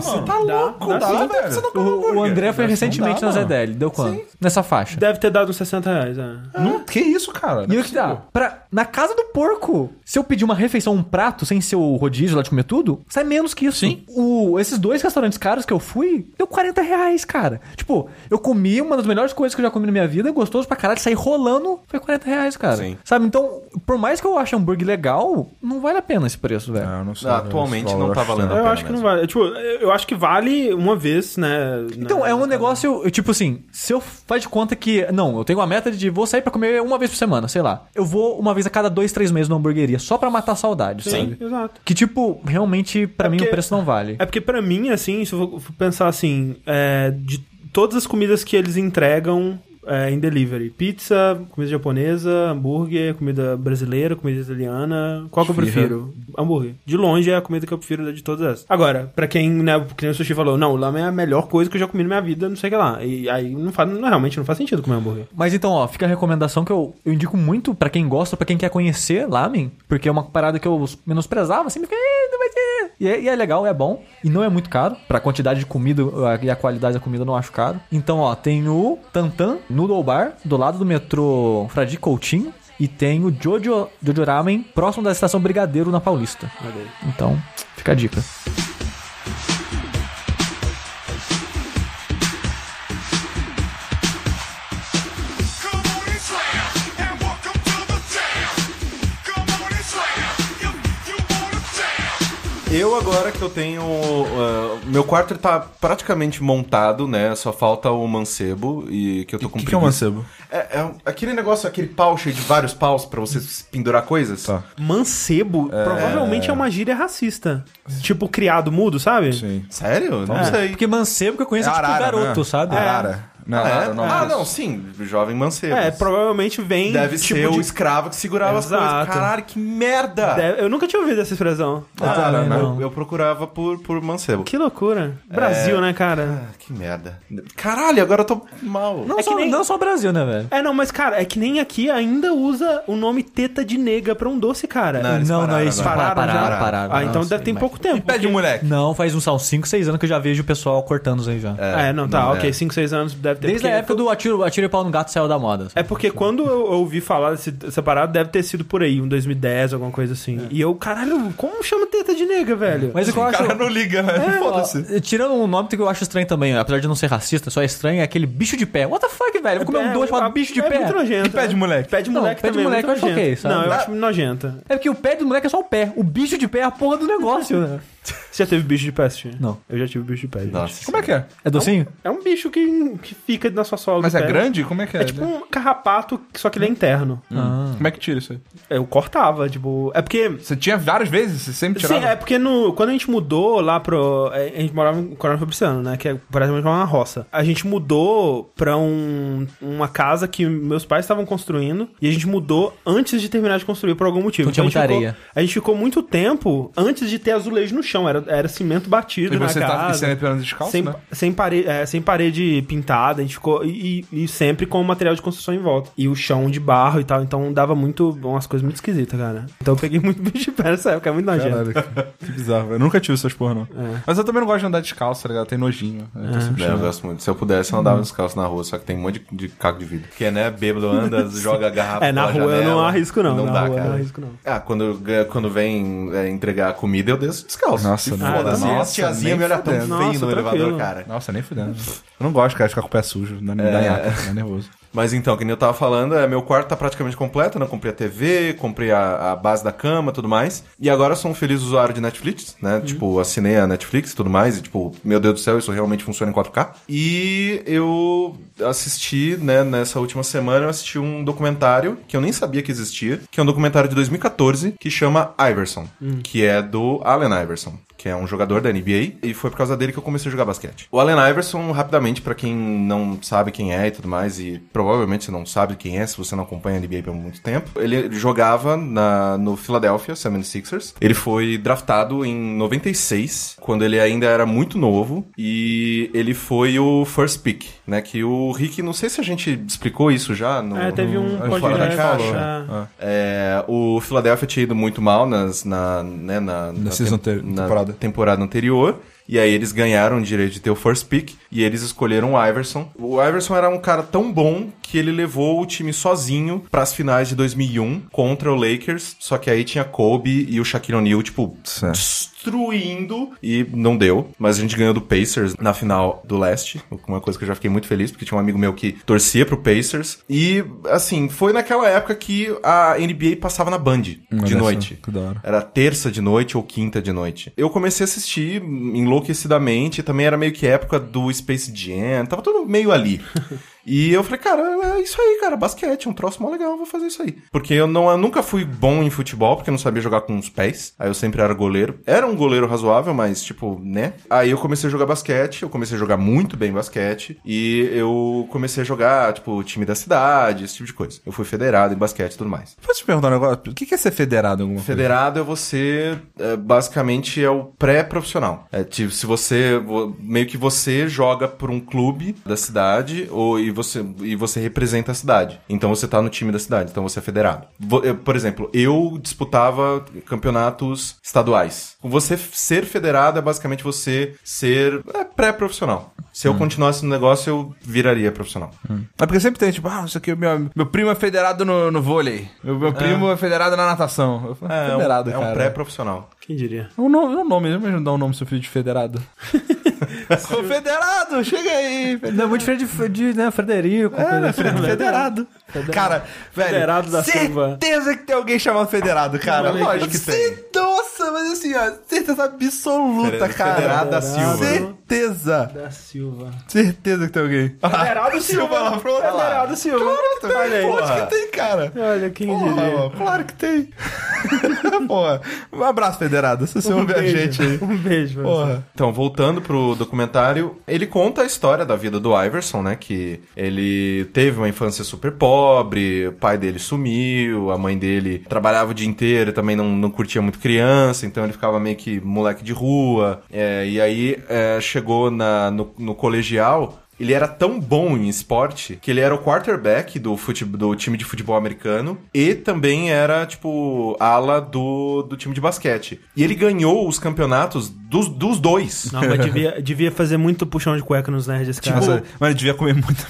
Você mano. tá Dá, louco, dá dá, sim, velho. Você não O, o hambúrguer. André foi Não recentemente dá, na. ZDL. Deu quanto? Nessa faixa. Deve ter dado uns 60 reais, é. Não, que isso, cara? E o que dá? Pra, na casa do porco, se eu pedir uma refeição, um prato, sem ser o rodízio lá de comer tudo, sai menos que isso. Sim. O, esses dois restaurantes caros que eu fui, deu 40 reais, cara. Tipo, eu comi uma das melhores coisas que eu já comi na minha vida, gostoso pra caralho, sair rolando, foi 40 reais, cara. Sim. Sabe? Então, por mais que eu ache hambúrguer legal, não vale a pena esse preço, velho. Ah, eu não sei. Atualmente esse não tá valendo a Eu pena acho que não mesmo. vale. Tipo, eu acho que vale uma vez, né? Então, na- é um negócio, eu, tipo assim, se eu faz de conta que. Não, eu tenho uma meta de vou sair pra comer uma vez por semana, sei lá. Eu vou uma vez a cada dois, três meses numa hamburgueria, só pra matar a saudade, Sim, sabe? exato. Que, tipo, realmente, pra É mim, porque- o preço não vale. É porque pra mim, assim, se eu for pensar assim, é, de todas as comidas que eles entregam é, em delivery, pizza, comida japonesa, hambúrguer, comida brasileira, comida italiana, qual que eu prefiro? Hambúrguer. De longe é a comida que eu prefiro de todas essas. Agora, pra quem, né, que nem o Sushi falou, não, o lamen é a melhor coisa que eu já comi na minha vida, não sei o que lá. E aí não faz, não, realmente não faz sentido comer hambúrguer. Mas então, ó, fica a recomendação que eu, eu indico muito pra quem gosta, pra quem quer conhecer lamen, porque é uma parada que eu menosprezava, assim, fica, "Eh, não vai ter. E é, e é legal, é bom, e não é muito caro, pra quantidade de comida a- e a qualidade da comida eu não acho caro. Então, ó, tem o Tantan Noodle Bar, do lado do metrô Fradi Coutinho, e tem o Jojo, Jojo Ramen, próximo da estação Brigadeiro, na Paulista. Então, fica a dica. Eu agora que eu tenho. ah, meu quarto ele tá praticamente montado, né? Só falta o mancebo e que eu tô O com que, que é preguiça. mancebo? É, é aquele negócio, aquele pau cheio de vários paus pra você pendurar coisas. Tá. Mancebo provavelmente é uma gíria racista. Tipo criado mudo, sabe? Sim. Sério? Não É, sei. Porque mancebo que eu conheço é, tipo garoto, né? sabe? Arara. Não, Ah, é? não. ah, não, sim. Jovem mancebo. É, provavelmente vem. Deve tipo, ser o de- escravo que segurava as Exato. coisas. Caralho, que merda! Deve- Eu nunca tinha ouvido essa expressão. Ah, também eu, não. eu procurava por, por mancebo. Que loucura. Brasil, né, cara? Ah, que merda. Caralho, agora eu tô mal. Não, É só, nem- não só o Brasil, né, velho? É, não, mas, cara, é que nem aqui ainda usa o nome teta de nega pra um doce, cara. Não, eles não, não é pararam. Pararam pararam, já? pararam, pararam. Ah, então deve ter mas- pouco tempo. Pé de moleque. Não, faz uns, uns 5, 6 anos que eu já vejo o pessoal cortando isso aí já. É, não, tá, ok. é. 5, 6 anos deve ter. Desde porque a época do atiro, atiro e pau no gato saiu da moda. sabe? É porque quando eu ouvi falar desse, dessa parada, deve ter sido por aí, um 2010, alguma coisa assim. E eu, caralho, como chama teta de nega, velho? Mas o que eu acho. cara não liga, né? É, Foda-se. tirando um nome que eu acho estranho também, apesar de não ser racista, só é estranho, é aquele bicho de pé. What the fuck, velho? Eu vou comer um doce chamado bicho de é pé. muito nojento. E pé de né? moleque? Pé de moleque pé de é moleque eu acho ok, sabe? Não, eu acho nojenta. É porque o pé do moleque é só o pé. O bicho de pé é a porra do negócio, né? Você já teve bicho de Sushi? Não. Eu já tive bicho de pé, gente. Nossa. Como é que é? É docinho? É um bicho que, que fica na sua sola Mas é pé. grande? Como é que é? É tipo um carrapato, só que ele é interno. Como é que tira isso aí? Eu cortava, tipo... É porque... Você tinha várias vezes? Você sempre tirava? Sim, é porque no, quando a gente mudou lá pro. é, A gente morava em Coronel Fabriciano, né? Que é praticamente uma roça. A gente mudou pra um, uma casa que meus pais estavam construindo. E a gente mudou antes de terminar de construir por algum motivo. Então tinha a gente muita ficou- areia. a gente ficou muito tempo antes de ter azulejo no chão. Era, era cimento batido E na você tava casa. sempre andando descalço, sem, né? sem, parede, é, sem parede pintada, a gente ficou. E, e- e sempre com material de construção em volta. E o chão de barro e tal. Então dava muito. umas coisas muito esquisitas, cara. Então eu peguei muito bicho de pé nessa época, é muito nojento. Caralho, que, que bizarro. Eu nunca tive essas porra, não. Mas eu também não gosto de andar descalço, tá ligado? Tem nojinho. Eu tô sempre É, eu gosto muito. Se eu pudesse, eu andava descalço na rua, só que tem um monte de, de caco de vidro. Porque, né, bêbado anda, joga garrafa É, na rua eu não janela. arrisco, não. Não Na dá, rua cara. não arrisco, não. Ah, quando, quando vem é, entregar comida, eu desço descalço. Nossa, não. Foda-se. Nossa, As tiazinha nem me olha tão feio fudendo. no Nossa, elevador, tranquilo. cara. Nossa, nem fudendo. Eu não gosto, cara, de ficar com o pé sujo. Dá, me dá É. nhaca, dá nervoso. Mas então, que nem eu tava falando, é, meu quarto tá praticamente completo, né? Comprei a TV, comprei a, a base da cama tudo mais. E agora eu sou um feliz usuário de Netflix, né? Tipo, assinei a Netflix e tudo mais. E tipo, meu Deus do céu, isso realmente funciona em 4K. E eu assisti, né, nessa última semana, eu assisti um documentário que eu nem sabia que existia, que é um documentário de 2014 que chama Iverson, que é do Allen Iverson. Que é um jogador da NBA, e foi por causa dele que eu comecei a jogar basquete. O Allen Iverson, rapidamente, pra quem não sabe quem é e tudo mais, e provavelmente você não sabe quem é se você não acompanha a NBA por muito tempo, ele jogava na, no Philadelphia 76ers. Ele foi draftado em 96, quando ele ainda era muito novo, e ele foi o first pick, né? Que o Rick, não sei se a gente explicou isso já no, É, teve um no- fora da podcast. caixa. é. É, o Philadelphia tinha ido muito mal nas, na, né, na, na na temporada. Temporada anterior. E aí eles ganharam o direito de ter o first pick e eles escolheram o Iverson. O Iverson era um cara tão bom que ele levou o time sozinho pras finais de 2001 contra o Lakers. Só que aí tinha Kobe e o Shaquille O'Neal, tipo. Destruindo e não deu. Mas a gente ganhou do Pacers na final do leste. Uma coisa que eu já fiquei muito feliz, porque tinha um amigo meu que torcia pro Pacers. E, assim, foi naquela época que a NBA passava na Band de Olha noite. hora. Era terça de noite ou quinta de noite. Eu comecei a assistir enlouquecidamente. Também era meio que época do Space Jam. Tava tudo meio ali. E eu falei, cara, é isso aí, cara, basquete, é um troço mó legal, vou fazer isso aí. Porque eu, não, eu nunca fui bom em futebol, porque eu não sabia jogar com os pés. Aí eu sempre era goleiro. Era um goleiro razoável, mas, tipo, né? Aí eu comecei a jogar basquete, eu comecei a jogar muito bem basquete. E eu comecei a jogar, tipo, time da cidade, esse tipo de coisa. Eu fui federado em basquete e tudo mais. Posso te perguntar um negócio? O que é ser federado em alguma coisa? Federado é você, é, basicamente, é o pré-profissional. É tipo, se você, vo- meio que você joga por um clube da cidade ou, e, você, e você representa a cidade. Então você tá no time da cidade, então você é federado. Eu, por exemplo, eu disputava campeonatos estaduais. Você ser federado é basicamente você ser é, pré-profissional. Se eu continuasse no negócio, eu viraria profissional. É porque sempre tem, tipo, ah, isso aqui, meu, meu primo é federado no, no vôlei. Meu, meu primo é. federado na natação. Eu falo, É, federado, um, é um pré-profissional. Quem diria? É um nome, é um nome, imagina dar um nome pro seu filho de federado. Ô, federado, chega aí. Não, é muito diferente de, de né, Frederico. É, né, assim. Fred- federado. Cara, velho. Federado da Silva. certeza que tem alguém chamado federado, cara. Não, Lógico que que tem. tem. Nossa, mas assim, ó, certeza absoluta, Federado cara. Federado da Silva. Certeza. Da Silva. Certeza que tem alguém. Federado Silva lá, pronto. Federado Silva. Olha aí. Lógico que tem, cara. Olha, quem Porra, diria. mano, claro que tem. Porra. Um abraço, federado. Se você ouvir a gente aí. Um beijo. Porra. Então, voltando pro documentário, ele conta a história da vida do Iverson, né? Que ele teve uma infância super pobre, o pai dele sumiu, a mãe dele trabalhava o dia inteiro também não, não curtia muito criança, então ele ficava meio que moleque de rua. É, e aí é, chegou na, no, no colegial. Ele era tão bom em esporte que ele era o quarterback do, fute- do time de futebol americano e também era, tipo, ala do, do time de basquete. E ele ganhou os campeonatos dos, dos dois. Não, mas devia, devia fazer muito puxão de cueca nos nerds esse cara. Nossa, mas ele devia comer muito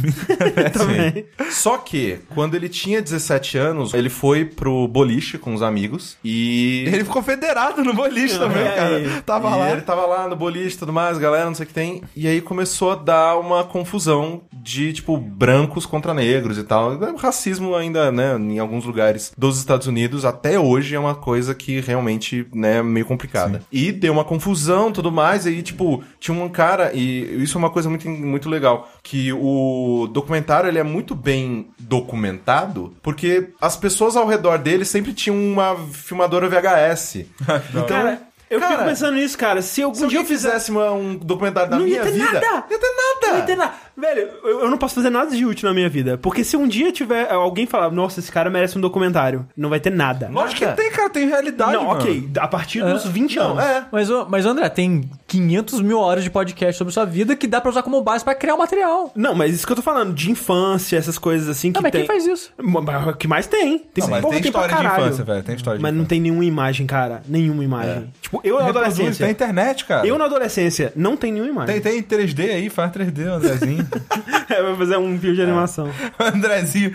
também. Só que, quando ele tinha 17 anos, ele foi pro boliche com os amigos e. Ele ficou federado no boliche também, é, cara. é. Tava e lá. ele tava lá no boliche e tudo mais, galera, não sei o que tem. E aí começou a dar uma confusão de, tipo, brancos contra negros e tal. O racismo ainda, né, em alguns lugares dos Estados Unidos, até hoje é uma coisa que realmente, né, é meio complicada. E deu uma confusão tudo mais, e aí, tipo, tinha um cara, e isso é uma coisa muito, muito legal, que o documentário, ele é muito bem documentado, porque as pessoas ao redor dele sempre tinham uma filmadora VHS. então, Cara, eu cara, fico pensando nisso, cara. Se algum se dia eu fizer. fizesse uma- um documentário da Não minha ia ter vida, nada! não ia ter nada! Não ia ter nada. Velho, eu, eu não posso fazer nada de útil na minha vida. Porque se um dia tiver alguém falar, nossa, esse cara merece um documentário, não vai ter nada. Lógico que tem, cara, tem realidade. Não, mano. ok. A partir dos 20 anos. é. Mas, mas, André, tem 500 mil horas de podcast sobre sua vida que dá pra usar como base pra criar o material. Não, mas isso que eu tô falando, de infância, essas coisas assim que Ah, mas tem. quem faz isso? Mas O que mais tem? Tem, Não, mas porra, tem pra história de infância, velho. Tem história de Mas não infância. tem nenhuma imagem, cara. Nenhuma imagem. Tipo, eu na Reproduz, adolescência. Tem internet, cara. Eu na adolescência não tem nenhuma imagem. Tem, tem 3D aí, faz 3D, o Andrezinho. É, vai fazer um fio de animação. o Andrezinho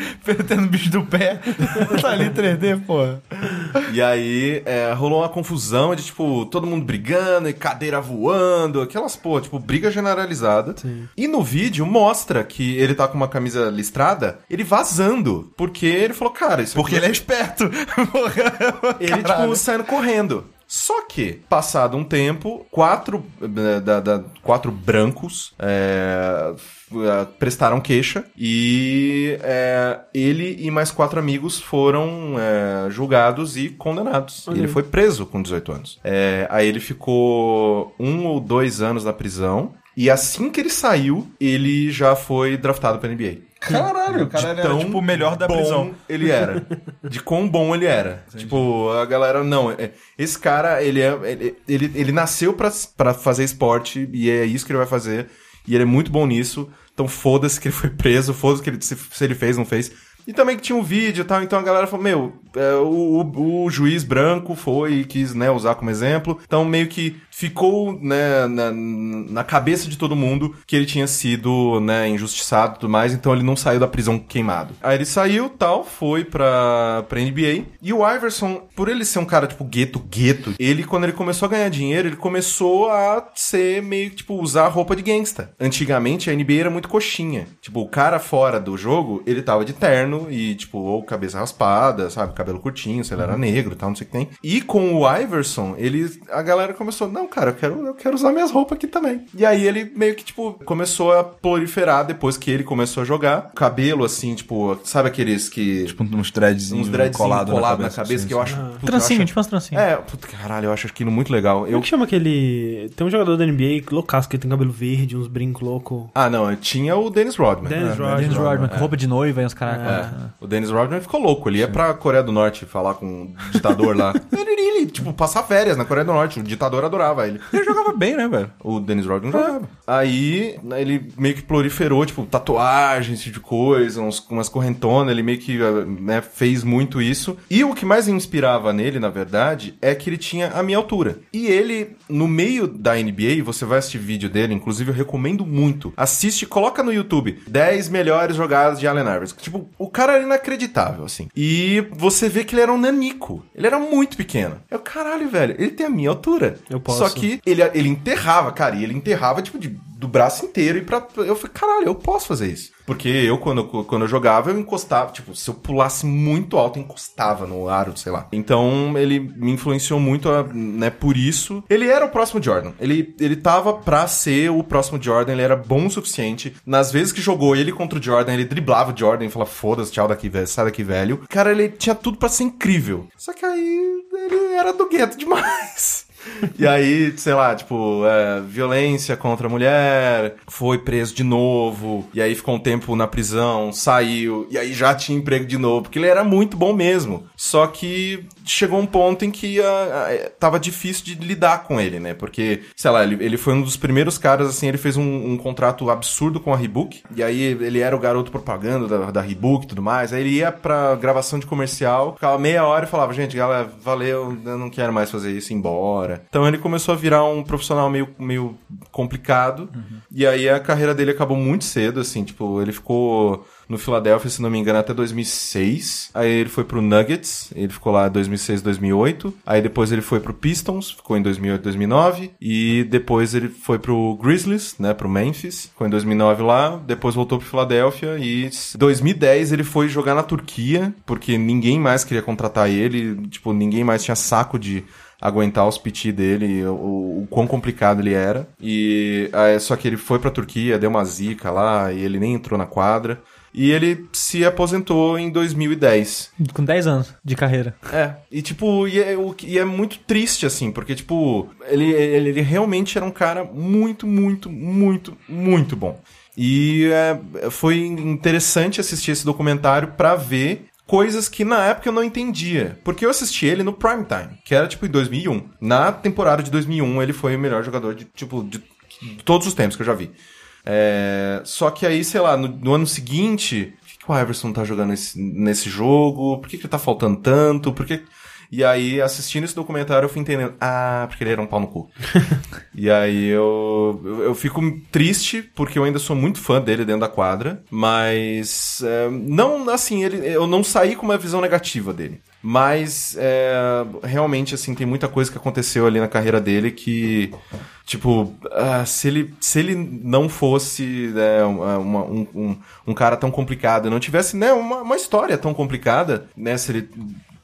tendo bicho do pé. tá ali 3D, porra. E aí é, rolou uma confusão de, tipo, todo mundo brigando e cadeira voando, aquelas, pô, tipo, briga generalizada. E no vídeo mostra que ele tá com uma camisa listrada, ele vazando. Porque ele falou, cara, isso Porque aqui ele é esperto. Ele, tipo, saindo correndo. Só que, passado um tempo, quatro, eh, da, da- quatro brancos é, prestaram queixa e é, ele e mais quatro amigos foram é, julgados e condenados. E ele foi preso com 18 anos. Aí ele ficou um ou dois anos na prisão. E assim que ele saiu, ele já foi draftado pra NBA. Caralho, o cara era tão tipo o melhor da bom prisão. ele era. De quão bom ele era. Tipo, a galera, não, é- esse cara, ele é. Ele, ele, ele nasceu pra, pra fazer esporte e é isso que ele vai fazer. E ele é muito bom nisso. Então foda-se que ele foi preso, foda-se que ele, se, se ele fez, não fez. E também que tinha um vídeo e tal, então a galera falou, meu, é, o, o- o juiz branco foi e quis, né, usar como exemplo. Então meio que ficou, né, na, na cabeça de todo mundo que ele tinha sido, né, injustiçado e tudo mais, então ele não saiu da prisão queimado. Aí ele saiu, tal, foi pra, pra NBA. E o Iverson, por ele ser um cara, tipo, gueto, gueto, ele, quando ele começou a ganhar dinheiro, ele começou a ser meio, tipo, usar roupa de gangsta. Antigamente, a NBA era muito coxinha. Tipo, o cara fora do jogo, ele tava de terno e, tipo, ou cabeça raspada, sabe, cabelo curtinho, se ele era negro e tal, não sei o que tem. E com o Iverson, ele, a galera começou, não, cara, eu quero, eu quero usar minhas roupas aqui também. E aí ele meio que, tipo, começou a proliferar depois que ele começou a jogar. Cabelo, assim, tipo, sabe aqueles que... Tipo, uns dreadzinhos uns dreads colado colado, na cabeça, sim, que eu acho... puta, eu Trancinho, acho- tipo umas trancinhas. É, puta, caralho, eu acho aquilo muito legal. Como Eu... é que chama aquele. Tem um jogador da NBA loucaço que tem cabelo verde, uns brincos loucos. Ah, não, eu tinha o Dennis Rodman. Dennis É, Rodman. Dennis Rodman, com é. roupa de noiva e uns caras. É. O Dennis Rodman ficou louco. Ele ia pra Coreia do Norte falar com o ditador lá. ele, ele, tipo, passar férias na Coreia do Norte. O ditador adorava ele. Ele jogava bem, né, velho? O Dennis Rodman jogava. Aí, ele meio que proliferou, tipo, tatuagens, esse tipo de coisa, uns, umas correntonas. Ele meio que eh, né, fez muito isso. E o que mais me inspirava nele, na verdade, é que ele tinha a minha altura. E ele, no meio da NBA, você vai assistir vídeo dele, inclusive eu recomendo muito. Assiste, coloca no YouTube 10 melhores jogadas de Allen Iverson. Tipo, o cara era inacreditável, assim. E você vê que ele era um nanico. Ele era muito pequeno. Eu, caralho, velho, ele tem a minha altura. Eu posso. Só que ele, ele enterrava, cara, e ele enterrava, tipo, de, do braço inteiro e pra. Eu falei, caralho, eu posso fazer isso. Porque eu, quando, quando eu jogava, eu encostava, tipo, se eu pulasse muito alto, encostava no aro, sei lá. Então, ele me influenciou muito, a- né, por isso. Ele era o próximo Jordan. Ele, ele tava pra ser o próximo Jordan, ele era bom o suficiente. Nas vezes que jogou ele contra o Jordan, ele driblava o Jordan e falava, foda-se, tchau daqui, velho, sai daqui, velho. Cara, ele tinha tudo pra ser incrível. Só que aí, ele era do gueto demais. E aí, sei lá, tipo, é, violência contra a mulher, foi preso de novo, e aí ficou um tempo na prisão, saiu, e aí já tinha emprego de novo, porque ele era muito bom mesmo. Só que chegou um ponto em que ah, ah, tava difícil de lidar com ele, né? Porque, sei lá, ele, ele foi um dos primeiros caras, assim, ele fez um, um contrato absurdo com a Reebok, e aí ele era o garoto propaganda da, da Reebok e tudo mais, aí ele ia pra gravação de comercial, ficava meia hora e falava, gente, galera, valeu, eu não quero mais fazer isso, ir embora. Então ele começou a virar um profissional meio, meio complicado, e aí a carreira dele acabou muito cedo, assim, tipo, ele ficou no Philadelphia, se não me engano, até 2006. Aí ele foi pro Nuggets, ele ficou lá 2006, 2008. Aí depois ele foi pro Pistons, ficou em 2008, 2009. E depois ele foi pro Grizzlies, né, pro Memphis, ficou em 2009 lá. Depois voltou pro Philadelphia e em 2010 ele foi jogar na Turquia, porque ninguém mais queria contratar ele, tipo, ninguém mais tinha saco de aguentar os piti dele, o, o quão complicado ele era. E ah, só que ele foi pra Turquia, deu uma zica lá e ele nem entrou na quadra. E ele se aposentou em 2010. Com 10 anos de carreira. É, e tipo, e é, e é muito triste, assim, porque, tipo, ele, ele, ele realmente era um cara muito, muito, muito, muito bom. E é, foi interessante assistir esse documentário pra ver coisas que na época eu não entendia. Porque eu assisti ele no Prime Time, que era tipo em 2001. Na temporada de 2001, ele foi o melhor jogador de, tipo, de, todos os tempos que eu já vi. É, só que aí, sei lá, no, no ano seguinte, por que, que o Iverson tá jogando esse- nesse jogo? Por que, que ele tá faltando tanto? Por que... E aí, assistindo esse documentário, eu fui entendendo. Ah, porque ele era um pau no cu. e aí eu, eu, eu fico triste, porque eu ainda sou muito fã dele dentro da quadra. Mas. é, não, assim, ele, eu não saí com uma visão negativa dele. Mas é, realmente, assim, tem muita coisa que aconteceu ali na carreira dele que. Tipo, ah, se, ele, se ele não fosse né, uma- um, um, um cara tão complicado, não tivesse né, uma, uma história tão complicada, né? Se ele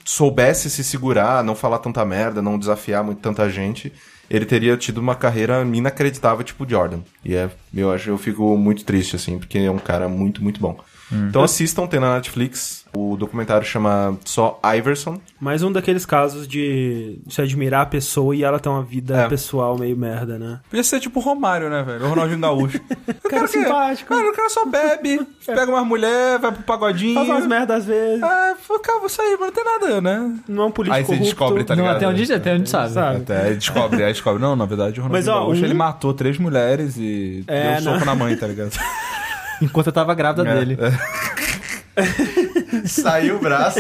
soubesse se segurar, não falar tanta merda, não desafiar muito tanta gente, ele teria tido uma carreira inacreditável tipo Jordan. E é, eu acho, eu fico muito triste assim, porque é um cara muito, muito bom. Então assistam, tem na Netflix. O documentário chama só Iverson. Mais um daqueles casos de se admirar a pessoa e ela ter uma vida É. pessoal meio merda, né? Podia ser tipo o Romário, né, velho? O Ronaldinho Gaúcho. O Cara que- simpático. Cara, o cara só bebe, pega umas mulheres, vai pro pagodinho. Faz umas merdas às vezes. Ah, fala, cara, vou sair, mas não tem nada, né? Não é um político Aí você corrupto. descobre, tá Não, ligado? até onde, até onde sabe. Sabe? Até aí descobre, aí descobre. Não, na verdade, o Ronaldinho Mas, ó, Gaúcho, um- ele matou três mulheres e É, deu um soco na mãe, tá ligado? Enquanto eu tava grávida É, dele. Saiu o braço.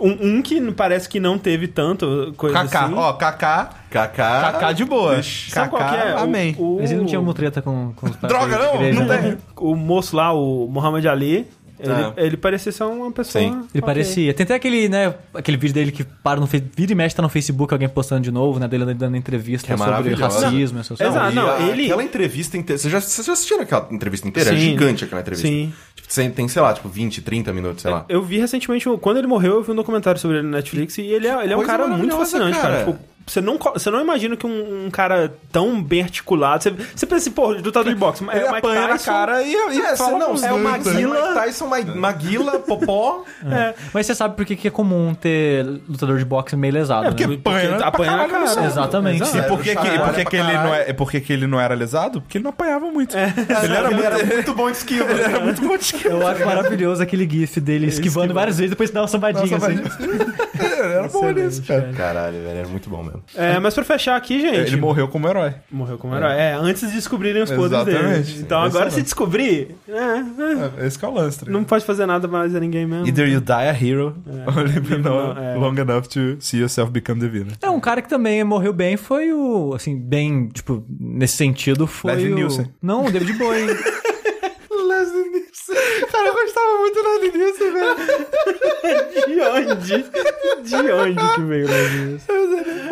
Um, um que parece que não teve tanto coisa Kaká, assim. ó, Kaká, Kaká. Kaká de boa. Qual que é? O- amém. O, Mas ele não tinha uma treta com, com os pais Droga, não, igreja, não né? tem. o moço lá, o Muhammad Ali, ele, Ah. ele parecia ser uma pessoa. Sim. Ele ok. parecia. Tem até aquele, né, aquele vídeo dele que para no Face- vira e mexe tá no Facebook, alguém postando de novo, né, dele dando entrevista Que é sobre racismo, essas Exato. coisas. Ah, não, a- ele- Aquela entrevista inteira. Vocês já, vocês já assistiram aquela entrevista inteira? É Sim. gigante aquela entrevista. Sim. Tipo, tem- sei lá, tipo, 20, 30 minutos, sei lá. Eu vi recentemente, quando ele morreu, eu vi um documentário sobre ele no Netflix e ele é, ele é um cara muito fascinante, cara. cara. Tipo, você não, você não imagina que um, um cara tão bem articulado. Você, você pensa assim, pô, lutador de boxe. Ele é o Mike apanha na Tyson, cara e, e É, fala não, é o Maguila, né? Mike Tyson, Ma- Maguila, Popó. É, Mas você sabe por que é comum ter lutador de boxe meio lesado, É porque né? apanha, porque apanha na cara. Exatamente. Exato. E por que, que, por que, ele não é, é por que que ele não era lesado? Porque ele não apanhava muito. É. Ele era, muito, era muito bom de skill. Ele era muito bom de skill. Eu acho maravilhoso aquele gif dele esquivando várias vezes, depois dá uma sambadinha, assim. era bom nisso, cara. Caralho, velho, era muito bom mesmo. É, mas pra fechar aqui, gente. Ele morreu como herói. Morreu como herói. É, antes de descobrirem os podres dele. Exatamente. Então agora Excelente. se descobrir, é, é, É, Esse que é o lance. tá não pode fazer nada mais a ninguém mesmo. Either you die a hero, or live no- é. long enough to see yourself become the villain. É, um cara que também morreu bem foi o, assim, bem, tipo, nesse sentido foi Leslie o... Nielsen. Não, o David Bowie. Leslie Nielsen. Cara, eu gostava muito do Leslie Nielsen, velho. De onde? De onde que veio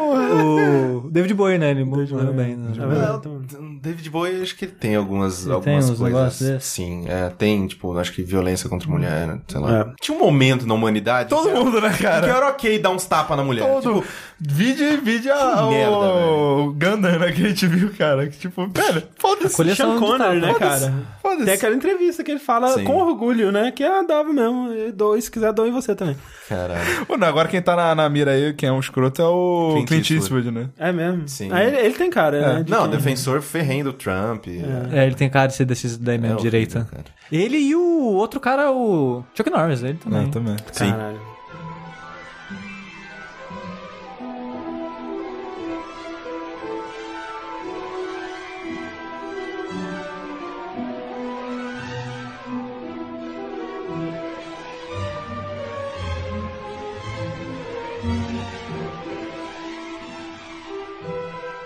o David Bowie, né? Ele morreu bem. Né? É. David Bowie, acho que ele tem algumas, Ele algumas tem coisas. Sim, é, tem, tipo, acho que violência contra mulher, sei lá. É. Tinha um momento na humanidade. Todo que mundo, né, Que cara? era ok dar uns tapas na mulher. Todo. Tipo, Vide, vide a, merda, o Gundam, né, que a gente viu, cara. Que tipo, velho, foda-se. Coleção Sean de Connery, né, cara? Foda-se. Tem aquela entrevista que ele fala Sim. com orgulho, né? Que é dava mesmo. E Doe, se quiser, doe você também. caralho. Não, agora quem tá na, na mira aí, quem é um escroto, é o Clint Clint, Eastwood. Eastwood, né? É mesmo. Sim. Ah, ele, ele tem cara, né? de Não, quem- defensor ferrenho do Trump. É. É, ele tem cara de ser desses daí mesmo, horrível, direita. Ele e o outro cara, o Chuck Norris, ele também. É, também. Sim. Caralho.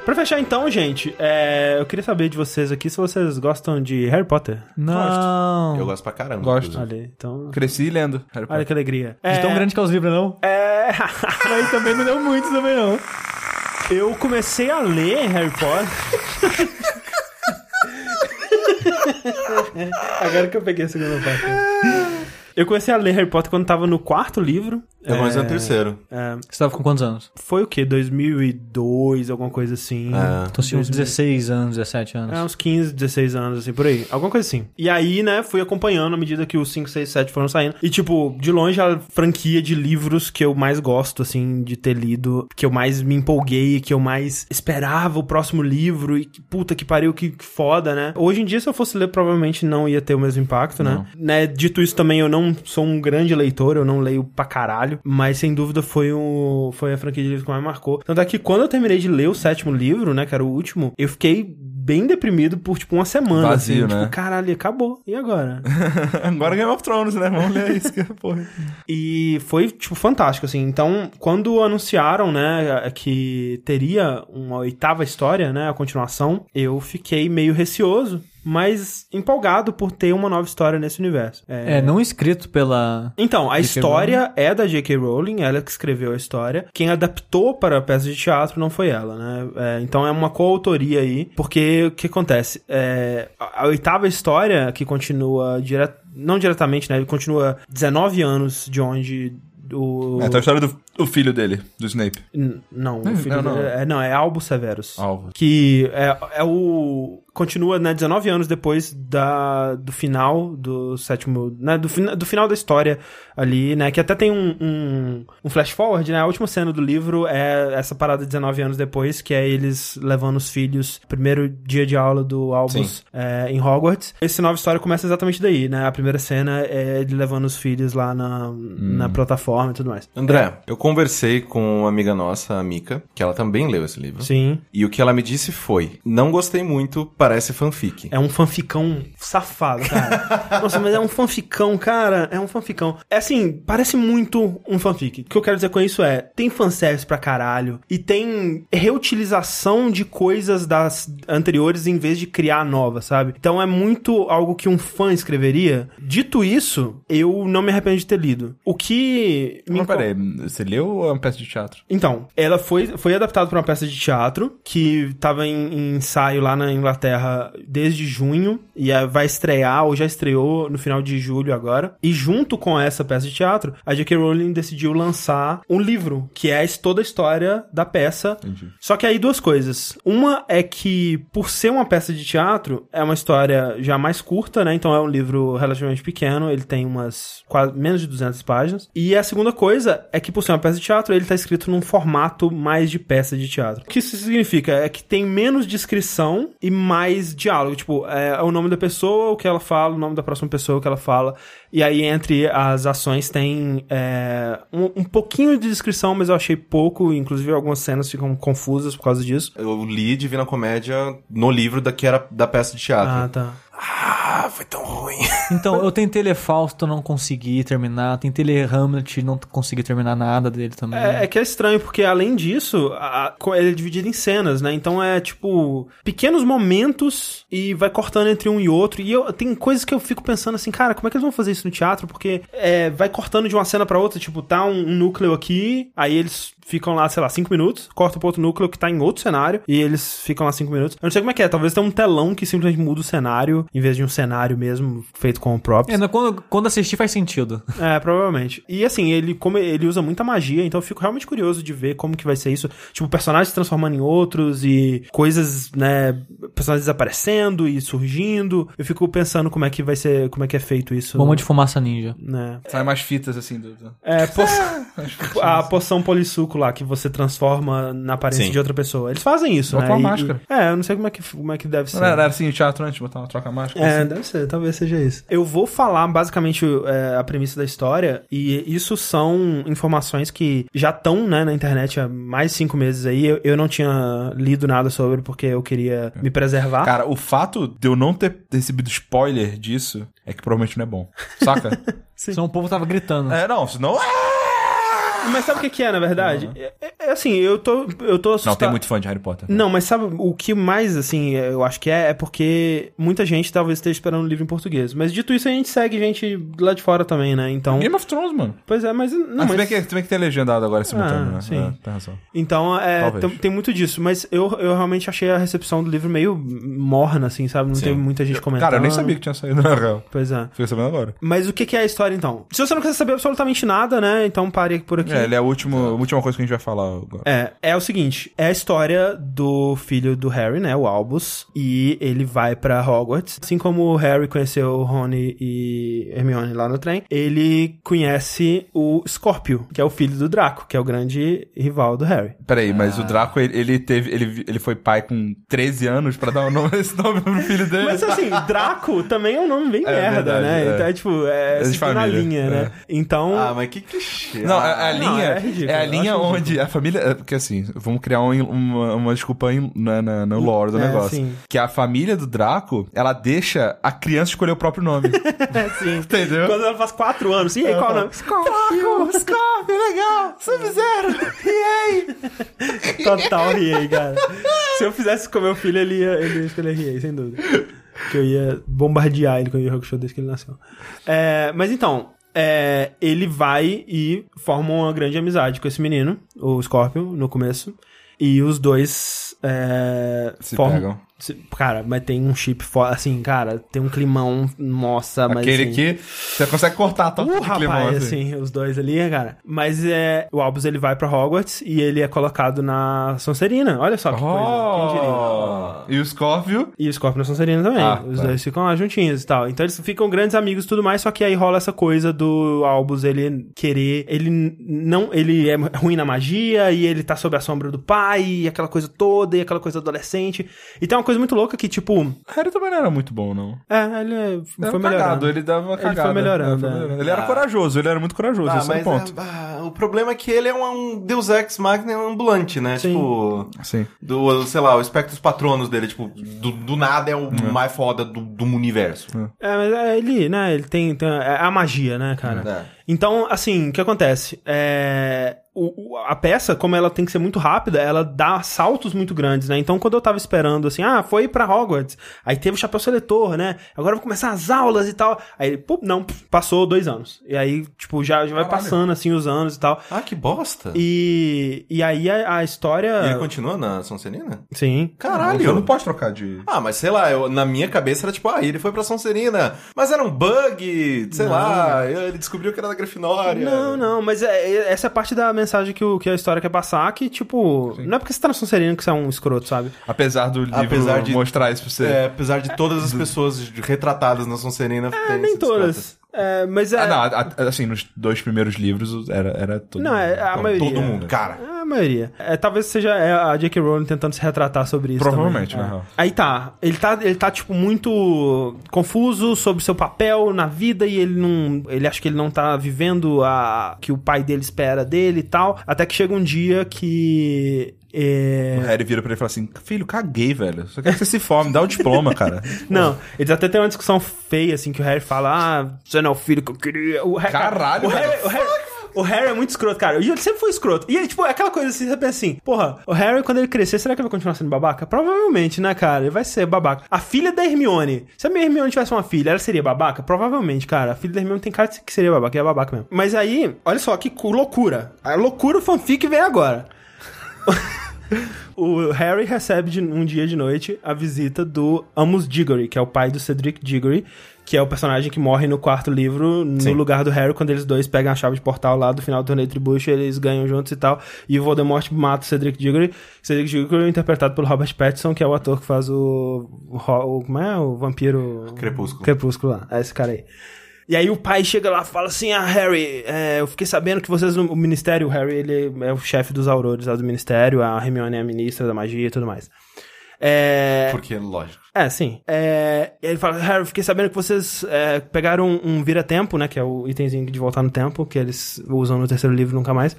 Pra fechar então, gente, é, eu queria saber de vocês aqui se vocês gostam de Harry Potter. Não. Eu gosto pra caramba. Gosto. Olha, então. Cresci lendo Harry Olha Potter. que alegria. De tão grande que é os livros, não? É. Aí também não deu muito, também não. Eu comecei a ler Harry Potter. Agora que eu peguei a segunda parte. Eu comecei a ler Harry Potter quando tava no quarto livro. Eu comecei no terceiro. É, Você tava com quantos anos? foi o quê? 2002, alguma coisa assim. É. Então, assim, uns 16 anos, 17 anos. É, uns 15, 16 anos, assim, por aí. Alguma coisa assim. E aí, né, fui acompanhando à medida que os 5, 6, 7 foram saindo. E, tipo, de longe a franquia de livros que eu mais gosto, assim, de ter lido, que eu mais me empolguei, que eu mais esperava o próximo livro e que, puta que pariu, que que foda, né? Hoje em dia, se eu fosse ler, provavelmente não ia ter o mesmo impacto, né? né? Dito isso também, eu não sou um grande leitor, eu não leio pra caralho, mas sem dúvida foi, o, foi a franquia de livros que mais marcou. Tanto é que quando eu terminei de ler o sétimo livro, né, que era o último, eu fiquei bem deprimido por, tipo, uma semana, Vazio, assim. né? Tipo, caralho, acabou. E agora? Agora Game of Thrones, né? Vamos ler isso. que porra. E foi, tipo, fantástico, assim. Então, quando anunciaram, né, que teria uma oitava história, né, a continuação, eu fiquei meio receoso. Mas empolgado por ter uma nova história nesse universo. É, não escrito pela. Então, a história é da J.K. Rowling, ela que escreveu a história. Quem adaptou para a peça de teatro não foi ela, né? É, então é uma coautoria aí, porque o que acontece? É, a, a oitava história, que continua dire... não diretamente, né? Ele continua 19 anos de onde o... É, então a história do, do filho dele, do Snape. N- Não, o filho não, não. dele- É, não, é Albus Severus. Albus. Que é, é o. Continua, né, 19 anos depois da, do final do sétimo. Né, do, fina- do final da história ali, né? Que até tem um, um, um flash forward, né? A última cena do livro é essa parada 19 anos depois, que é eles levando os filhos, primeiro dia de aula do Albus é, em Hogwarts. Essa nova história começa exatamente daí, né? A primeira cena é ele levando os filhos lá na, na plataforma e tudo mais. André, eu conversei com uma amiga nossa, a Mika, que ela também leu esse livro. Sim. E o que ela me disse foi: não gostei muito, parece fanfic. É um fanficão safado, cara. Nossa, mas é um fanficão, cara. É um fanficão. É assim, parece muito um fanfic. O que eu quero dizer com isso é: tem fanservice pra caralho. E tem reutilização de coisas das anteriores em vez de criar novas, sabe? Então é muito algo que um fã escreveria. Dito isso, eu não me arrependo de ter lido. O que. me Mas peraí, você ou é uma peça de teatro? então, ela foi, foi adaptada para uma peça de teatro que estava em, em ensaio lá na Inglaterra desde junho e eh, vai estrear ou já estreou no final de julho agora. E junto com essa peça de teatro, a J.K. Rowling decidiu lançar um livro que é toda a história da peça. Só que aí duas coisas. Uma é que por ser uma peça de teatro, é uma história já mais curta, né? Então é um livro relativamente pequeno, ele tem umas quase menos de 200 páginas. E a segunda coisa é que por ser uma peça de teatro, ele tá escrito num formato mais de peça de teatro. O que isso significa? É que tem menos descrição e mais diálogo. Tipo, é o nome da pessoa, o que ela fala, o nome da próxima pessoa, o que ela fala. E aí, entre as ações, tem é, um, um pouquinho de descrição, mas eu achei pouco. Inclusive, algumas cenas ficam confusas por causa disso. Eu li Divina Comédia no livro da que era da peça de teatro. Ah, tá. Ah, foi tão ruim. Então, eu tentei ler Fausto, não consegui terminar. Tentei ler Hamlet, não consegui terminar nada dele também. É, é que é estranho, porque além disso, a- ele é dividido em cenas, né? Então é tipo pequenos momentos e vai cortando entre um e outro. E eu, tem coisas que eu fico pensando assim, cara, como é que eles vão fazer isso no teatro? Porque é, vai cortando de uma cena pra outra, tipo, tá um, um núcleo aqui, aí eles ficam lá, sei lá, cinco minutos, corta pro outro núcleo que tá em outro cenário e eles ficam lá cinco minutos. Eu não sei como é que é, talvez tenha um telão que simplesmente muda o cenário, em vez de um cenário mesmo feito com props. É, não, quando, quando assistir faz sentido. É, provavelmente. E assim, ele como ele usa muita magia, então eu fico realmente curioso de ver como que vai ser isso. Tipo, personagens se transformando em outros e coisas, né, personagens desaparecendo e surgindo. Eu fico pensando como é que vai ser, como é que é feito isso. Bomba de fumaça ninja. né? Sai mais fitas assim do. do- É, po- a poção polissuco lá que você transforma na aparência Sim. de outra pessoa. Eles fazem isso, Bota né? uma E- máscara. e- é, eu não sei como é que como é que deve ser. Não era assim o teatro antes, botar uma troca máscara? É, assim? deve ser, talvez seja isso. Eu vou falar basicamente é, a premissa da história, e isso são informações que já estão né, na internet há mais de cinco meses aí. Eu, eu não tinha lido nada sobre porque eu queria me preservar. Cara, o fato de eu não ter recebido spoiler disso é que provavelmente não é bom. Saca? Senão o povo tava gritando. é, não, senão. Mas sabe o que, que é, na verdade? É, é- é assim, eu tô, eu tô Não, assustado. tem muito fã de Harry Potter. Não, mas sabe o que mais, assim, eu acho que é? É porque muita gente talvez esteja esperando o livro em português. Mas dito isso, a gente segue gente lá de fora também, né? Então. Game of Thrones, mano. Pois é, mas. Não, ah, se mas... bem que, se bem que tem legendado agora simultâneo, Ah, né? sim. É, tem razão. Então, é, tem muito disso, mas eu, eu realmente achei a recepção do livro meio morna, assim, sabe? Não Sim. teve muita gente comentando. Cara, eu nem sabia que tinha saído na real. Pois é. Fiquei sabendo agora. Mas o que, que é a história, então? Se você não quiser saber absolutamente nada, né? Então pare por aqui. É, ele é a última, a última coisa que a gente vai falar agora. É, é o seguinte, é a história do filho do Harry, né, o Albus, e ele vai pra Hogwarts. Assim como o Harry conheceu o Rony e Hermione lá no trem, ele conhece o Scorpio, que é o filho do Draco, que é o grande rival do Harry. Peraí, mas o Draco, ele, ele teve. Ele, ele foi pai com 13 anos pra dar o nome, esse nome pro filho dele. Mas assim, Draco também é um nome bem É merda, verdade, né? é. Então é tipo, é, É na linha, é. né? Então, Ah, mas que clichê. Não, a, a não, linha. é É, ridículo, a eu linha onde a família. é, Porque assim, vamos criar um- uma, uma desculpa em- na, na- no lore do É, negócio. sim. Que a família do Draco, ela deixa a criança escolher o próprio nome. é assim. Entendeu? Quando ela faz quatro anos, e aí qual o nome? Draco, Scorpio, legal, Sub-Zero, aí? Total Riei, cara. Se eu fizesse com meu filho, ele ia, ele ia escolher Riei, sem dúvida. que eu ia bombardear ele com o Yu Yu Hakusho desde que ele nasceu. É, mas então, é, ele vai e forma uma grande amizade com esse menino, o Scorpion, no começo. E os dois é, Se formam- pegam. Cara, mas tem um chip foda, assim, cara, tem um climão, nossa, mas Aquele assim, que você consegue cortar todo Uh, o climão, rapaz, assim. assim, os dois ali, cara. Mas é, o Albus ele vai pra Hogwarts e ele é colocado na Sonserina. Olha só que coisa. Quem diria? Oh. E o Scorpio... E o Scorpion na Sonserina também. Ah, Os tá. dois ficam lá juntinhos e tal. Então eles ficam grandes amigos e tudo mais, só que aí rola essa coisa do Albus ele querer. Ele não. Ele é ruim na magia e ele tá sob a sombra do pai e aquela coisa toda e aquela coisa adolescente. E tem uma coisa muito louca que, tipo. Harry também não era muito bom, não. É, ele é- foi era melhorando. cagado, ele dava uma Ele foi cagada. melhorando, É, foi é. melhorando. Ele era corajoso, ele era muito corajoso, Ah, esse é o ponto. é- ah, o problema é que ele é um, um Deus Ex Machina ambulante, né? Sim. Tipo, Sim. do, sei lá, o Espectros Patronos dele, tipo, do, do nada é o mais foda do, do universo. É, mas é, ele, né, ele tem, tem é a magia, né, cara? É. Então, assim, o que acontece? É, o- o- a peça, como ela tem que ser muito rápida, ela dá saltos muito grandes, né? Então, quando eu tava esperando, assim, ah, foi pra Hogwarts, aí teve o chapéu seletor, né? Agora vou começar as aulas e tal. Aí, pô, não, passou dois anos. E aí, tipo, já, já vai Caralho. passando, assim, os anos e tal. Ah, que bosta. E, e aí a, a história... E ele continua na Sonserina? Sim. Caralho. Você não pode trocar de... Ah, mas sei lá, eu- na minha cabeça era tipo, ah, ele foi pra Sonserina, mas era um bug, sei lá, ele descobriu que era da Grifinória. Não, não, mas é, é- essa é parte da mensagem que, o, que a história quer passar, que, tipo, não é porque você tá na Sonserina que você é um escroto, sabe? Apesar do livro Apesar de- mostrar isso pra você. É, apesar de todas as pessoas retratadas na Sonserina É, nem todas. Escrotas. É, mas é. Ah, não, a- a- assim, nos dois primeiros livros era, era todo Não, é a todo- maioria. Todo mundo. Cara, É a maioria. É, talvez seja é, a J.K. Rowling tentando se retratar sobre isso. Provavelmente, também. na É. real. Aí tá. Ele tá, ele tá, tipo, muito confuso sobre seu papel na vida e ele não. Ele acha que ele não tá vivendo a que o pai dele espera dele e tal. Até que chega um dia que. É, O Harry vira pra ele e fala assim: Filho, caguei, velho. Só quero que você se forme, dá o diploma, cara. Não, eles até tem uma discussão feia, assim, que o Harry fala, ah, você não é o filho que eu queria. O Harry, Caralho, o Harry, velho. o Harry, o Harry é muito escroto, cara. E ele sempre foi escroto. E ele, tipo, é aquela coisa assim, você pensa assim, porra, o Harry, quando ele crescer, será que ele vai continuar sendo babaca? Provavelmente, né, cara? Ele vai ser babaca. A filha da Hermione, se a minha Hermione tivesse uma filha, ela seria babaca? Provavelmente, cara. A filha da Hermione tem cara de que seria babaca, e é babaca mesmo. Mas aí, olha só, que cu- loucura. A loucura fanfic vem agora. O Harry recebe de, um dia de noite a visita do Amos Diggory, que é o pai do Cedric Diggory, que é o personagem que morre no quarto livro, no lugar do Harry, quando eles dois pegam a chave de portal lá do final do torneio Tribucho, eles ganham juntos e tal, e o Voldemort mata o Cedric Diggory. Cedric Diggory é interpretado pelo Robert Pattinson, que é o ator que faz o... o, o como é? O vampiro... Crepúsculo. Crepúsculo lá, é esse cara aí. E aí o pai chega lá e fala assim, ah, Harry, é, eu fiquei sabendo que vocês no o Ministério, o Harry, ele é o chefe dos aurores lá do Ministério, a Hermione é a ministra da magia e tudo mais. É... Porque, lógico. É, sim. É, ele fala, Harry, fiquei sabendo que vocês é, pegaram um, um vira-tempo, né? Que é o itemzinho de voltar no tempo, que eles usam no terceiro livro nunca mais.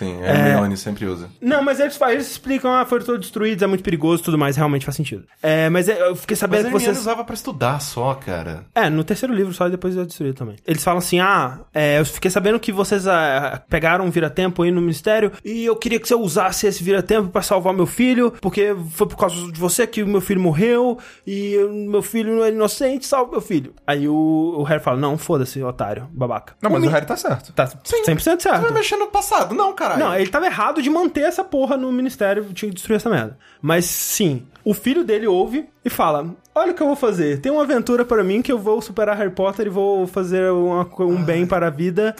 Sim, É. a Hermione sempre usa. Não, mas eles, eles explicam, ah, foram todos destruídos, é muito perigoso e tudo mais, realmente faz sentido. É, mas é, eu fiquei Mas sabendo a que vocês... usava pra estudar só, cara. É, no terceiro livro só e depois é destruído também. Eles falam assim: ah, é, eu fiquei sabendo que vocês ah, pegaram um vira-tempo aí no ministério e eu queria que você usasse esse vira-tempo pra salvar meu filho, porque foi por causa de você que o meu filho morreu e o meu filho não é inocente, salva meu filho. Aí o, o Harry fala: não, foda-se, otário, babaca. Não, mas Mi- o Harry tá certo. Tá 100% Você vai certo. mexer no passado. Não, caralho. Não, ele tava errado de manter essa porra no ministério, tinha que destruir essa merda. Mas sim, o filho dele ouve e fala: Olha o que eu vou fazer. Tem uma aventura para mim que eu vou superar Harry Potter e vou fazer uma um bem para a vida.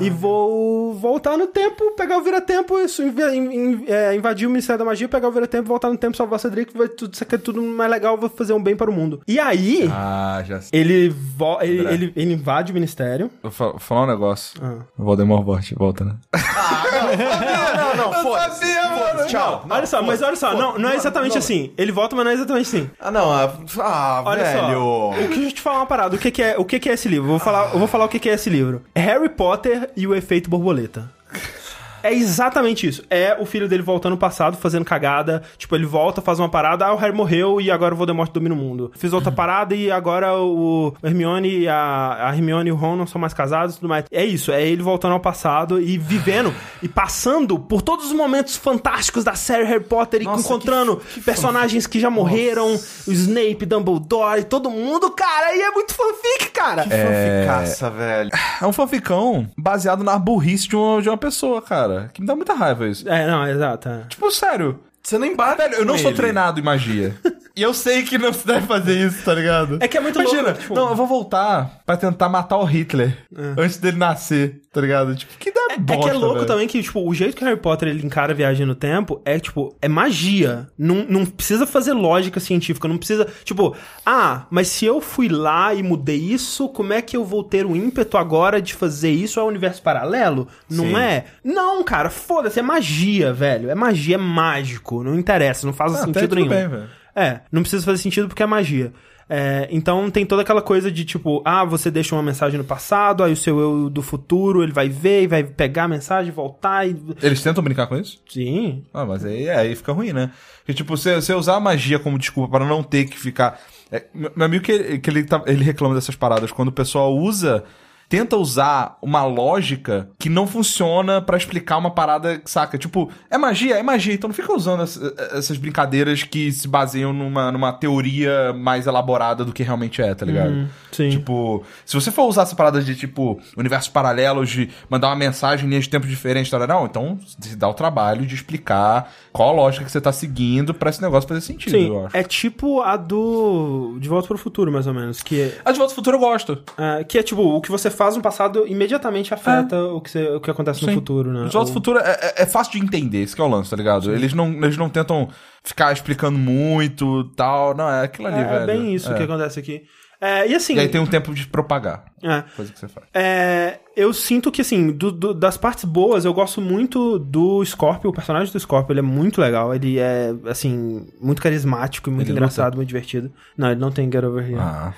E vou voltar no tempo, pegar o vira-tempo, isso, inv- in- é, invadir o Ministério da Magia, pegar o vira-tempo, voltar no tempo, salvar o Cedric, vai tudo, isso aqui é tudo mais legal, vou fazer um bem para o mundo. E aí, Ah, já sei. ele, ele, ele, ele invade o Ministério. Vou fa- falar um negócio. Ah. O Voldemort volta, volta, né? não, não, foda-se. sabia, mano. Foda-se, Tchau. olha só, mas olha só, não, não é exatamente não. assim. Ele volta, mas não é exatamente assim. Ah, não. Ah, ah, Olha velho. só, o que deixa eu te falar uma parada. O que, que é, o que, que é esse livro? Eu vou falar, eu vou falar o que, que é esse livro. Harry Potter e o efeito borboleta. É exatamente isso. É o filho dele voltando no passado, fazendo cagada. Tipo, ele volta, faz uma parada, ah, o Harry morreu e agora o Voldemort domina o mundo. Fiz outra parada e agora o Hermione e a, a Hermione e o Ron não são mais casados e tudo mais. É isso, é ele voltando ao passado e vivendo e passando por todos os momentos fantásticos da série Harry Potter e Nossa, encontrando que- que personagens que já morreram, o Snape, Dumbledore e todo mundo, cara, e é muito fanfic, cara. Que fanficaça, velho. É um fanficão baseado na burrice de uma, de uma pessoa, cara. Que me dá muita raiva isso. É, não, exato. é. Tipo, sério. Você não embarca Velho, eu não com sou ele. treinado em magia. e eu sei que não se deve fazer isso, tá ligado? É que é muito Imagina, louco, tipo- não, eu vou voltar pra tentar matar o Hitler antes dele nascer, tá ligado? Tipo, que dá É bosta, que é louco velho. também que, tipo, o jeito que Harry Potter ele encara a viagem no tempo é, tipo, é magia. Não, não precisa fazer lógica científica, não precisa, tipo, ah, mas se eu fui lá e mudei isso, como é que eu vou ter o ímpeto agora de fazer isso ao universo paralelo? Não Sim. é? Não, cara, foda-se, é magia, velho. É magia, é mágico, não interessa, não faz Ah, sentido tudo nenhum. bem. É, não precisa fazer sentido porque é magia. É, então tem toda aquela coisa de tipo, ah, você deixa uma mensagem no passado, aí o seu eu do futuro ele vai ver e vai pegar a mensagem, voltar e. Eles tentam brincar com isso? Sim. Ah, mas aí, aí fica ruim, né? Porque, tipo, você, você usar a magia como desculpa para não ter que ficar. É, meu amigo que, que ele, tá- ele reclama dessas paradas quando o pessoal usa. Tenta usar uma lógica que não funciona pra explicar uma parada, saca? Tipo, é magia, é magia. Então não fica usando essa- essas brincadeiras que se baseiam numa, numa teoria mais elaborada do que realmente é, tá ligado? sim. Tipo, se você for usar essa parada de, tipo, universos paralelos, de mandar uma mensagem em linhas de tempo diferentes, não, então se dá o trabalho de explicar qual a lógica que você tá seguindo pra esse negócio fazer sentido, Sim, eu acho. é tipo a do De Volta para o Futuro, mais ou menos. Que A de volta ao futuro eu gosto. é, que é tipo, o que você faz no passado imediatamente afeta o, que você- o que acontece no Sim. futuro, né? De volta ao Ou- futuro é, é- é fácil de entender, esse que é o lance, tá ligado? Eles não, eles não tentam ficar explicando muito tal. Não, é aquilo ali, É, velho. é bem isso É. que acontece aqui. É, e assim. E aí tem um tempo de propagar. é, Coisa que você faz. É, eu sinto que, assim, do- do- das partes boas, eu gosto muito do Scorpio. O personagem do Scorpio, ele é muito legal. Ele é, assim, muito carismático e muito Ele engraçado, muito divertido. Não, ele não tem Get Over Here. Ah.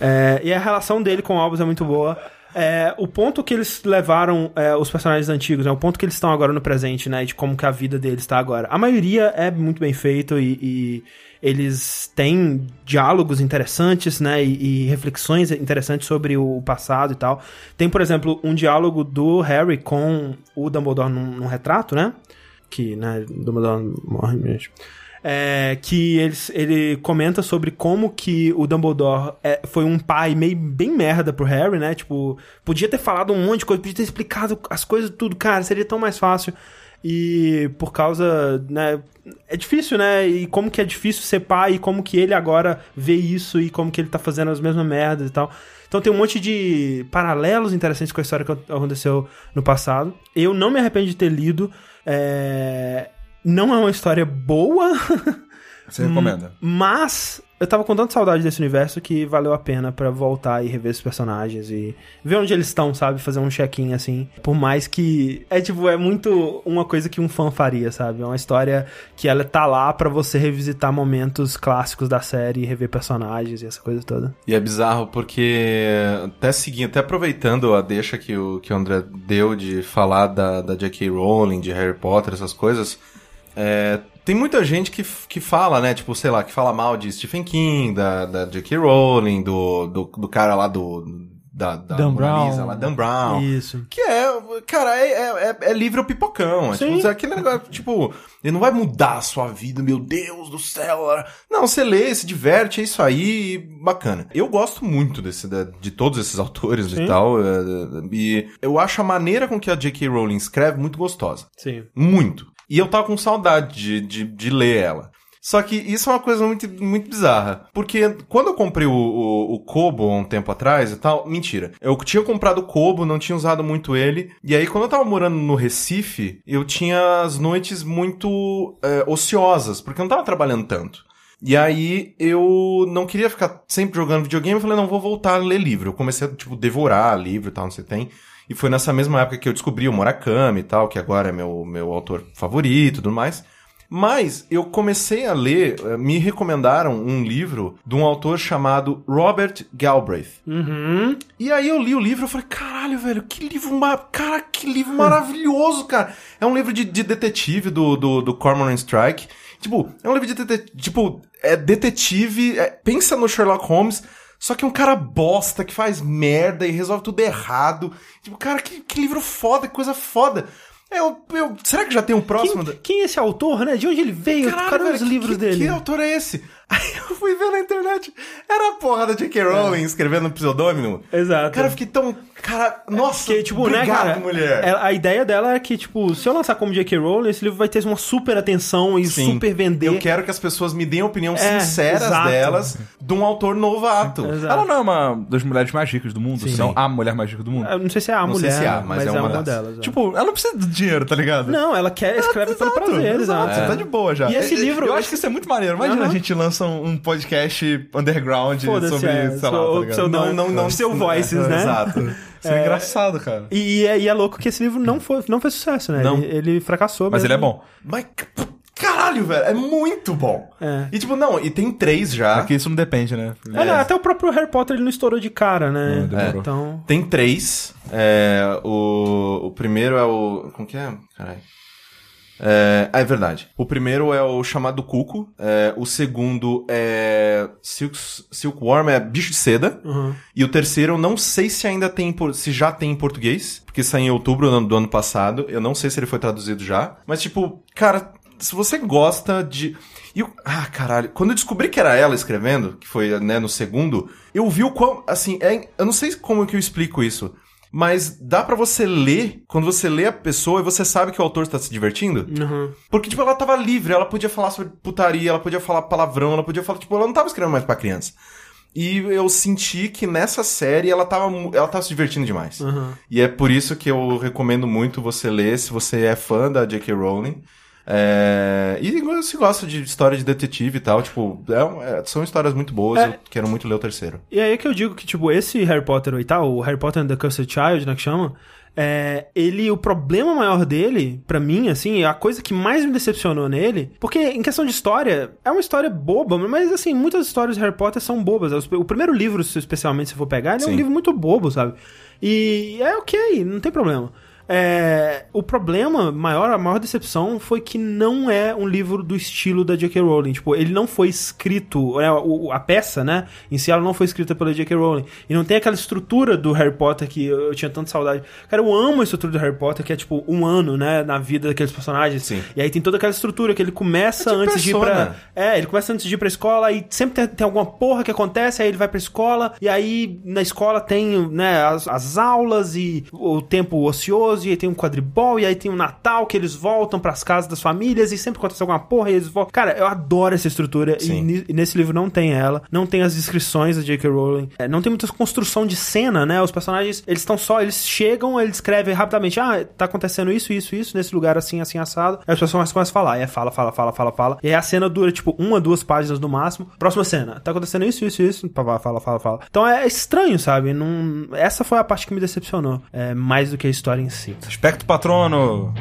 É, e a relação dele com o Albus é muito boa. É, o ponto que eles levaram é, os personagens antigos, né, o ponto que eles estão agora no presente, né, de como que a vida deles está agora. A maioria é muito bem feito e, e eles têm diálogos interessantes, né, e, e reflexões interessantes sobre o passado e tal. Tem, por exemplo, um diálogo do Harry com o Dumbledore num, num retrato, né, que, né, Dumbledore morre mesmo. É, que eles, ele comenta sobre como que o Dumbledore é, foi um pai meio bem merda pro Harry, né? Tipo, podia ter falado um monte de coisa, podia ter explicado as coisas tudo, cara, seria tão mais fácil. E por causa, né, é difícil, né? E como que é difícil ser pai e como que ele agora vê isso e como que ele tá fazendo as mesmas merdas e tal. Então tem um monte de paralelos interessantes com a história que aconteceu no passado. Eu não me arrependo de ter lido. É... Não é uma história boa, Você recomenda? mas eu tava com tanta saudade desse universo que valeu a pena pra voltar e rever os personagens e ver onde eles estão, sabe? Fazer um check-in assim. Por mais que é tipo, é muito uma coisa que um fã faria, sabe? É uma história que ela tá lá pra você revisitar momentos clássicos da série, rever personagens e essa coisa toda. E é bizarro porque, até seguindo, até aproveitando a deixa que o, que o André deu de falar da, da J.K. Rowling, de Harry Potter, essas coisas, é, tem muita gente que, que fala, né, tipo, sei lá, que fala mal de Stephen King, da, da J.K. Rowling, do, do, do cara lá do... Da, da Dan Brown. Lisa lá, Dan Brown. Isso. Que é, cara, é, é, é- é livro pipocão. É Sim. tipo, aquele negócio, tipo, ele não vai mudar a sua vida, meu Deus do céu. Não, você lê, se diverte, é isso aí, bacana. Eu gosto muito desse, de todos esses autores Sim. e tal. é, E eu acho a maneira com que a J.K. Rowling escreve muito gostosa. Sim. Muito. E eu tava com saudade de, de, de ler ela. Só que isso é uma coisa muito, muito bizarra. Porque quando eu comprei o, o, o Kobo há um tempo atrás e tal, mentira. Eu tinha comprado o Kobo, não tinha usado muito ele. E aí, quando eu tava morando no Recife, eu tinha as noites muito é, ociosas, porque eu não tava trabalhando tanto. E aí eu não queria ficar sempre jogando videogame, eu falei, não, vou voltar a ler livro. Eu comecei a, tipo, devorar livro e tal, não sei tem. E foi nessa mesma época que eu descobri o Murakami e tal, que agora é meu, meu autor favorito e tudo mais. Mas eu comecei a ler, eh, me recomendaram um livro de um autor chamado Robert Galbraith. Uhum. E aí eu li o livro e falei, caralho, caralho, velho, que livro, ma... cara, que livro maravilhoso, cara. É um livro de, de detetive do, do, do Cormoran Strike. Tipo, é um livro de detetive, tipo, é detetive, é- pensa no Sherlock Holmes, só que é um cara bosta que faz merda e resolve tudo errado. Tipo, cara, que, que livro foda, que coisa foda. Eu, eu, será que já tem um próximo? Quem, quem é esse autor, né? De onde ele veio? Caralho, Cadê velho, os livros que, dele? Que autor é esse? Aí eu fui ver na internet. Era a porra da J.K. Rowling escrevendo no pseudônimo. Exato. Cara, eu fiquei tão. Cara, nossa, Porque, tipo, obrigado, né, cara? mulher. ela- a ideia dela é que, tipo, se eu lançar como J.K. Rowling, esse livro vai ter uma super atenção e Sim. super vender. Eu quero que as pessoas me deem a opinião É, sinceras exato. delas de um autor novato. Exato. Ela não é uma das mulheres mais ricas do mundo? Sim. Não, a mulher mais rica do mundo? Eu não sei se é a Não sei mulher, se há, mas é uma das. delas. é. Tipo, ela não precisa de dinheiro, tá ligado? não, ela quer, escreve pelo prazer, exato. Você tá de boa já. E esse É, é, livro- Eu acho que isso é muito maneiro. Imagina a gente lança um, um podcast underground sobre, é, sei lá, tá seu- Não, não, não. Seu Voices, né? Exato. Seria engraçado, cara. E, e é, e é louco que esse livro não foi, não foi sucesso, né? Não. Ele, ele fracassou. Mas mesmo. ele é bom. Mas, caralho, velho, é muito bom. É. E tipo, não, e tem três já. Aqui isso não depende, né? É, não, até o próprio Harry Potter ele não estourou de cara, né? É. Então. Tem três. É, o, o primeiro é o. Como que é? Caralho. É, ah, é verdade. O primeiro é o chamado Cuco. É, o segundo é Silk, Silkworm, é bicho de seda. Uhum. E o terceiro, eu não sei se ainda tem, se já tem em português, porque saiu em outubro do ano- do ano passado. Eu não sei se ele foi traduzido já. Mas, tipo, cara, se você gosta de. E o- ah, caralho. Quando eu descobri que era ela escrevendo, que foi, né, no segundo, eu vi o quão. Assim, é, eu não sei como que eu explico isso. Mas dá pra você ler, quando você lê a pessoa e você sabe que o autor está se divertindo. Uhum. Porque, tipo, ela tava livre, ela podia falar sobre putaria, ela podia falar palavrão, ela podia falar, tipo, ela não tava escrevendo mais pra criança. E eu senti que nessa série ela tava, ela tava se divertindo demais. Uhum. E é por isso que eu recomendo muito você ler, se você é fã da J.K. Rowling. É... E se gosta de história de detetive e tal, tipo, é é- são histórias muito boas, É. eu quero muito ler o terceiro. E aí que eu digo que, tipo, esse Harry Potter oitavo, o Harry Potter and the Cursed Child, né, que chama, é, ele, o problema maior dele, pra mim, assim, a coisa que mais me decepcionou nele, porque em questão de história, é uma história boba, mas assim, muitas histórias de Harry Potter são bobas. O primeiro livro, se- especialmente, se for pegar, ele é um livro muito bobo, sabe? E é ok, não tem problema. É, o problema maior, a maior decepção foi que não é um livro do estilo da J.K. Rowling. Tipo, ele não foi escrito, é, o- a peça, né, em si ela não foi escrita pela J.K. Rowling. E não tem aquela estrutura do Harry Potter que eu, eu tinha tanta saudade. Cara, eu amo a estrutura do Harry Potter, que é tipo um ano, né, na vida daqueles personagens. Sim. E aí tem toda aquela estrutura que ele começa É tipo antes de ir pra. Persona. É, ele começa antes de ir pra escola e sempre tem, tem alguma porra que acontece, aí ele vai pra escola, e aí na escola tem, né, as, as aulas e o tempo ocioso, e aí tem um quadribol, e aí tem o Natal que eles voltam pras casas das famílias e sempre acontece alguma porra e eles voltam. Cara, eu adoro essa estrutura e, e nesse livro não tem ela, não tem as descrições da J.K. Rowling, é, não tem muita construção de cena, né? Os personagens, eles estão só, eles chegam, eles escrevem rapidamente, ah, tá acontecendo isso, isso, isso, nesse lugar assim, assim, assado. Aí as pessoas começam a falar, e é fala, fala, fala, fala, fala. E aí a cena dura, tipo, uma, duas páginas no máximo. Próxima cena, tá acontecendo isso, isso, isso, fala, fala, fala, fala. Então é estranho, sabe? Não... Essa foi a parte que me decepcionou, é, mais do que a história em si. Suspecto patrono.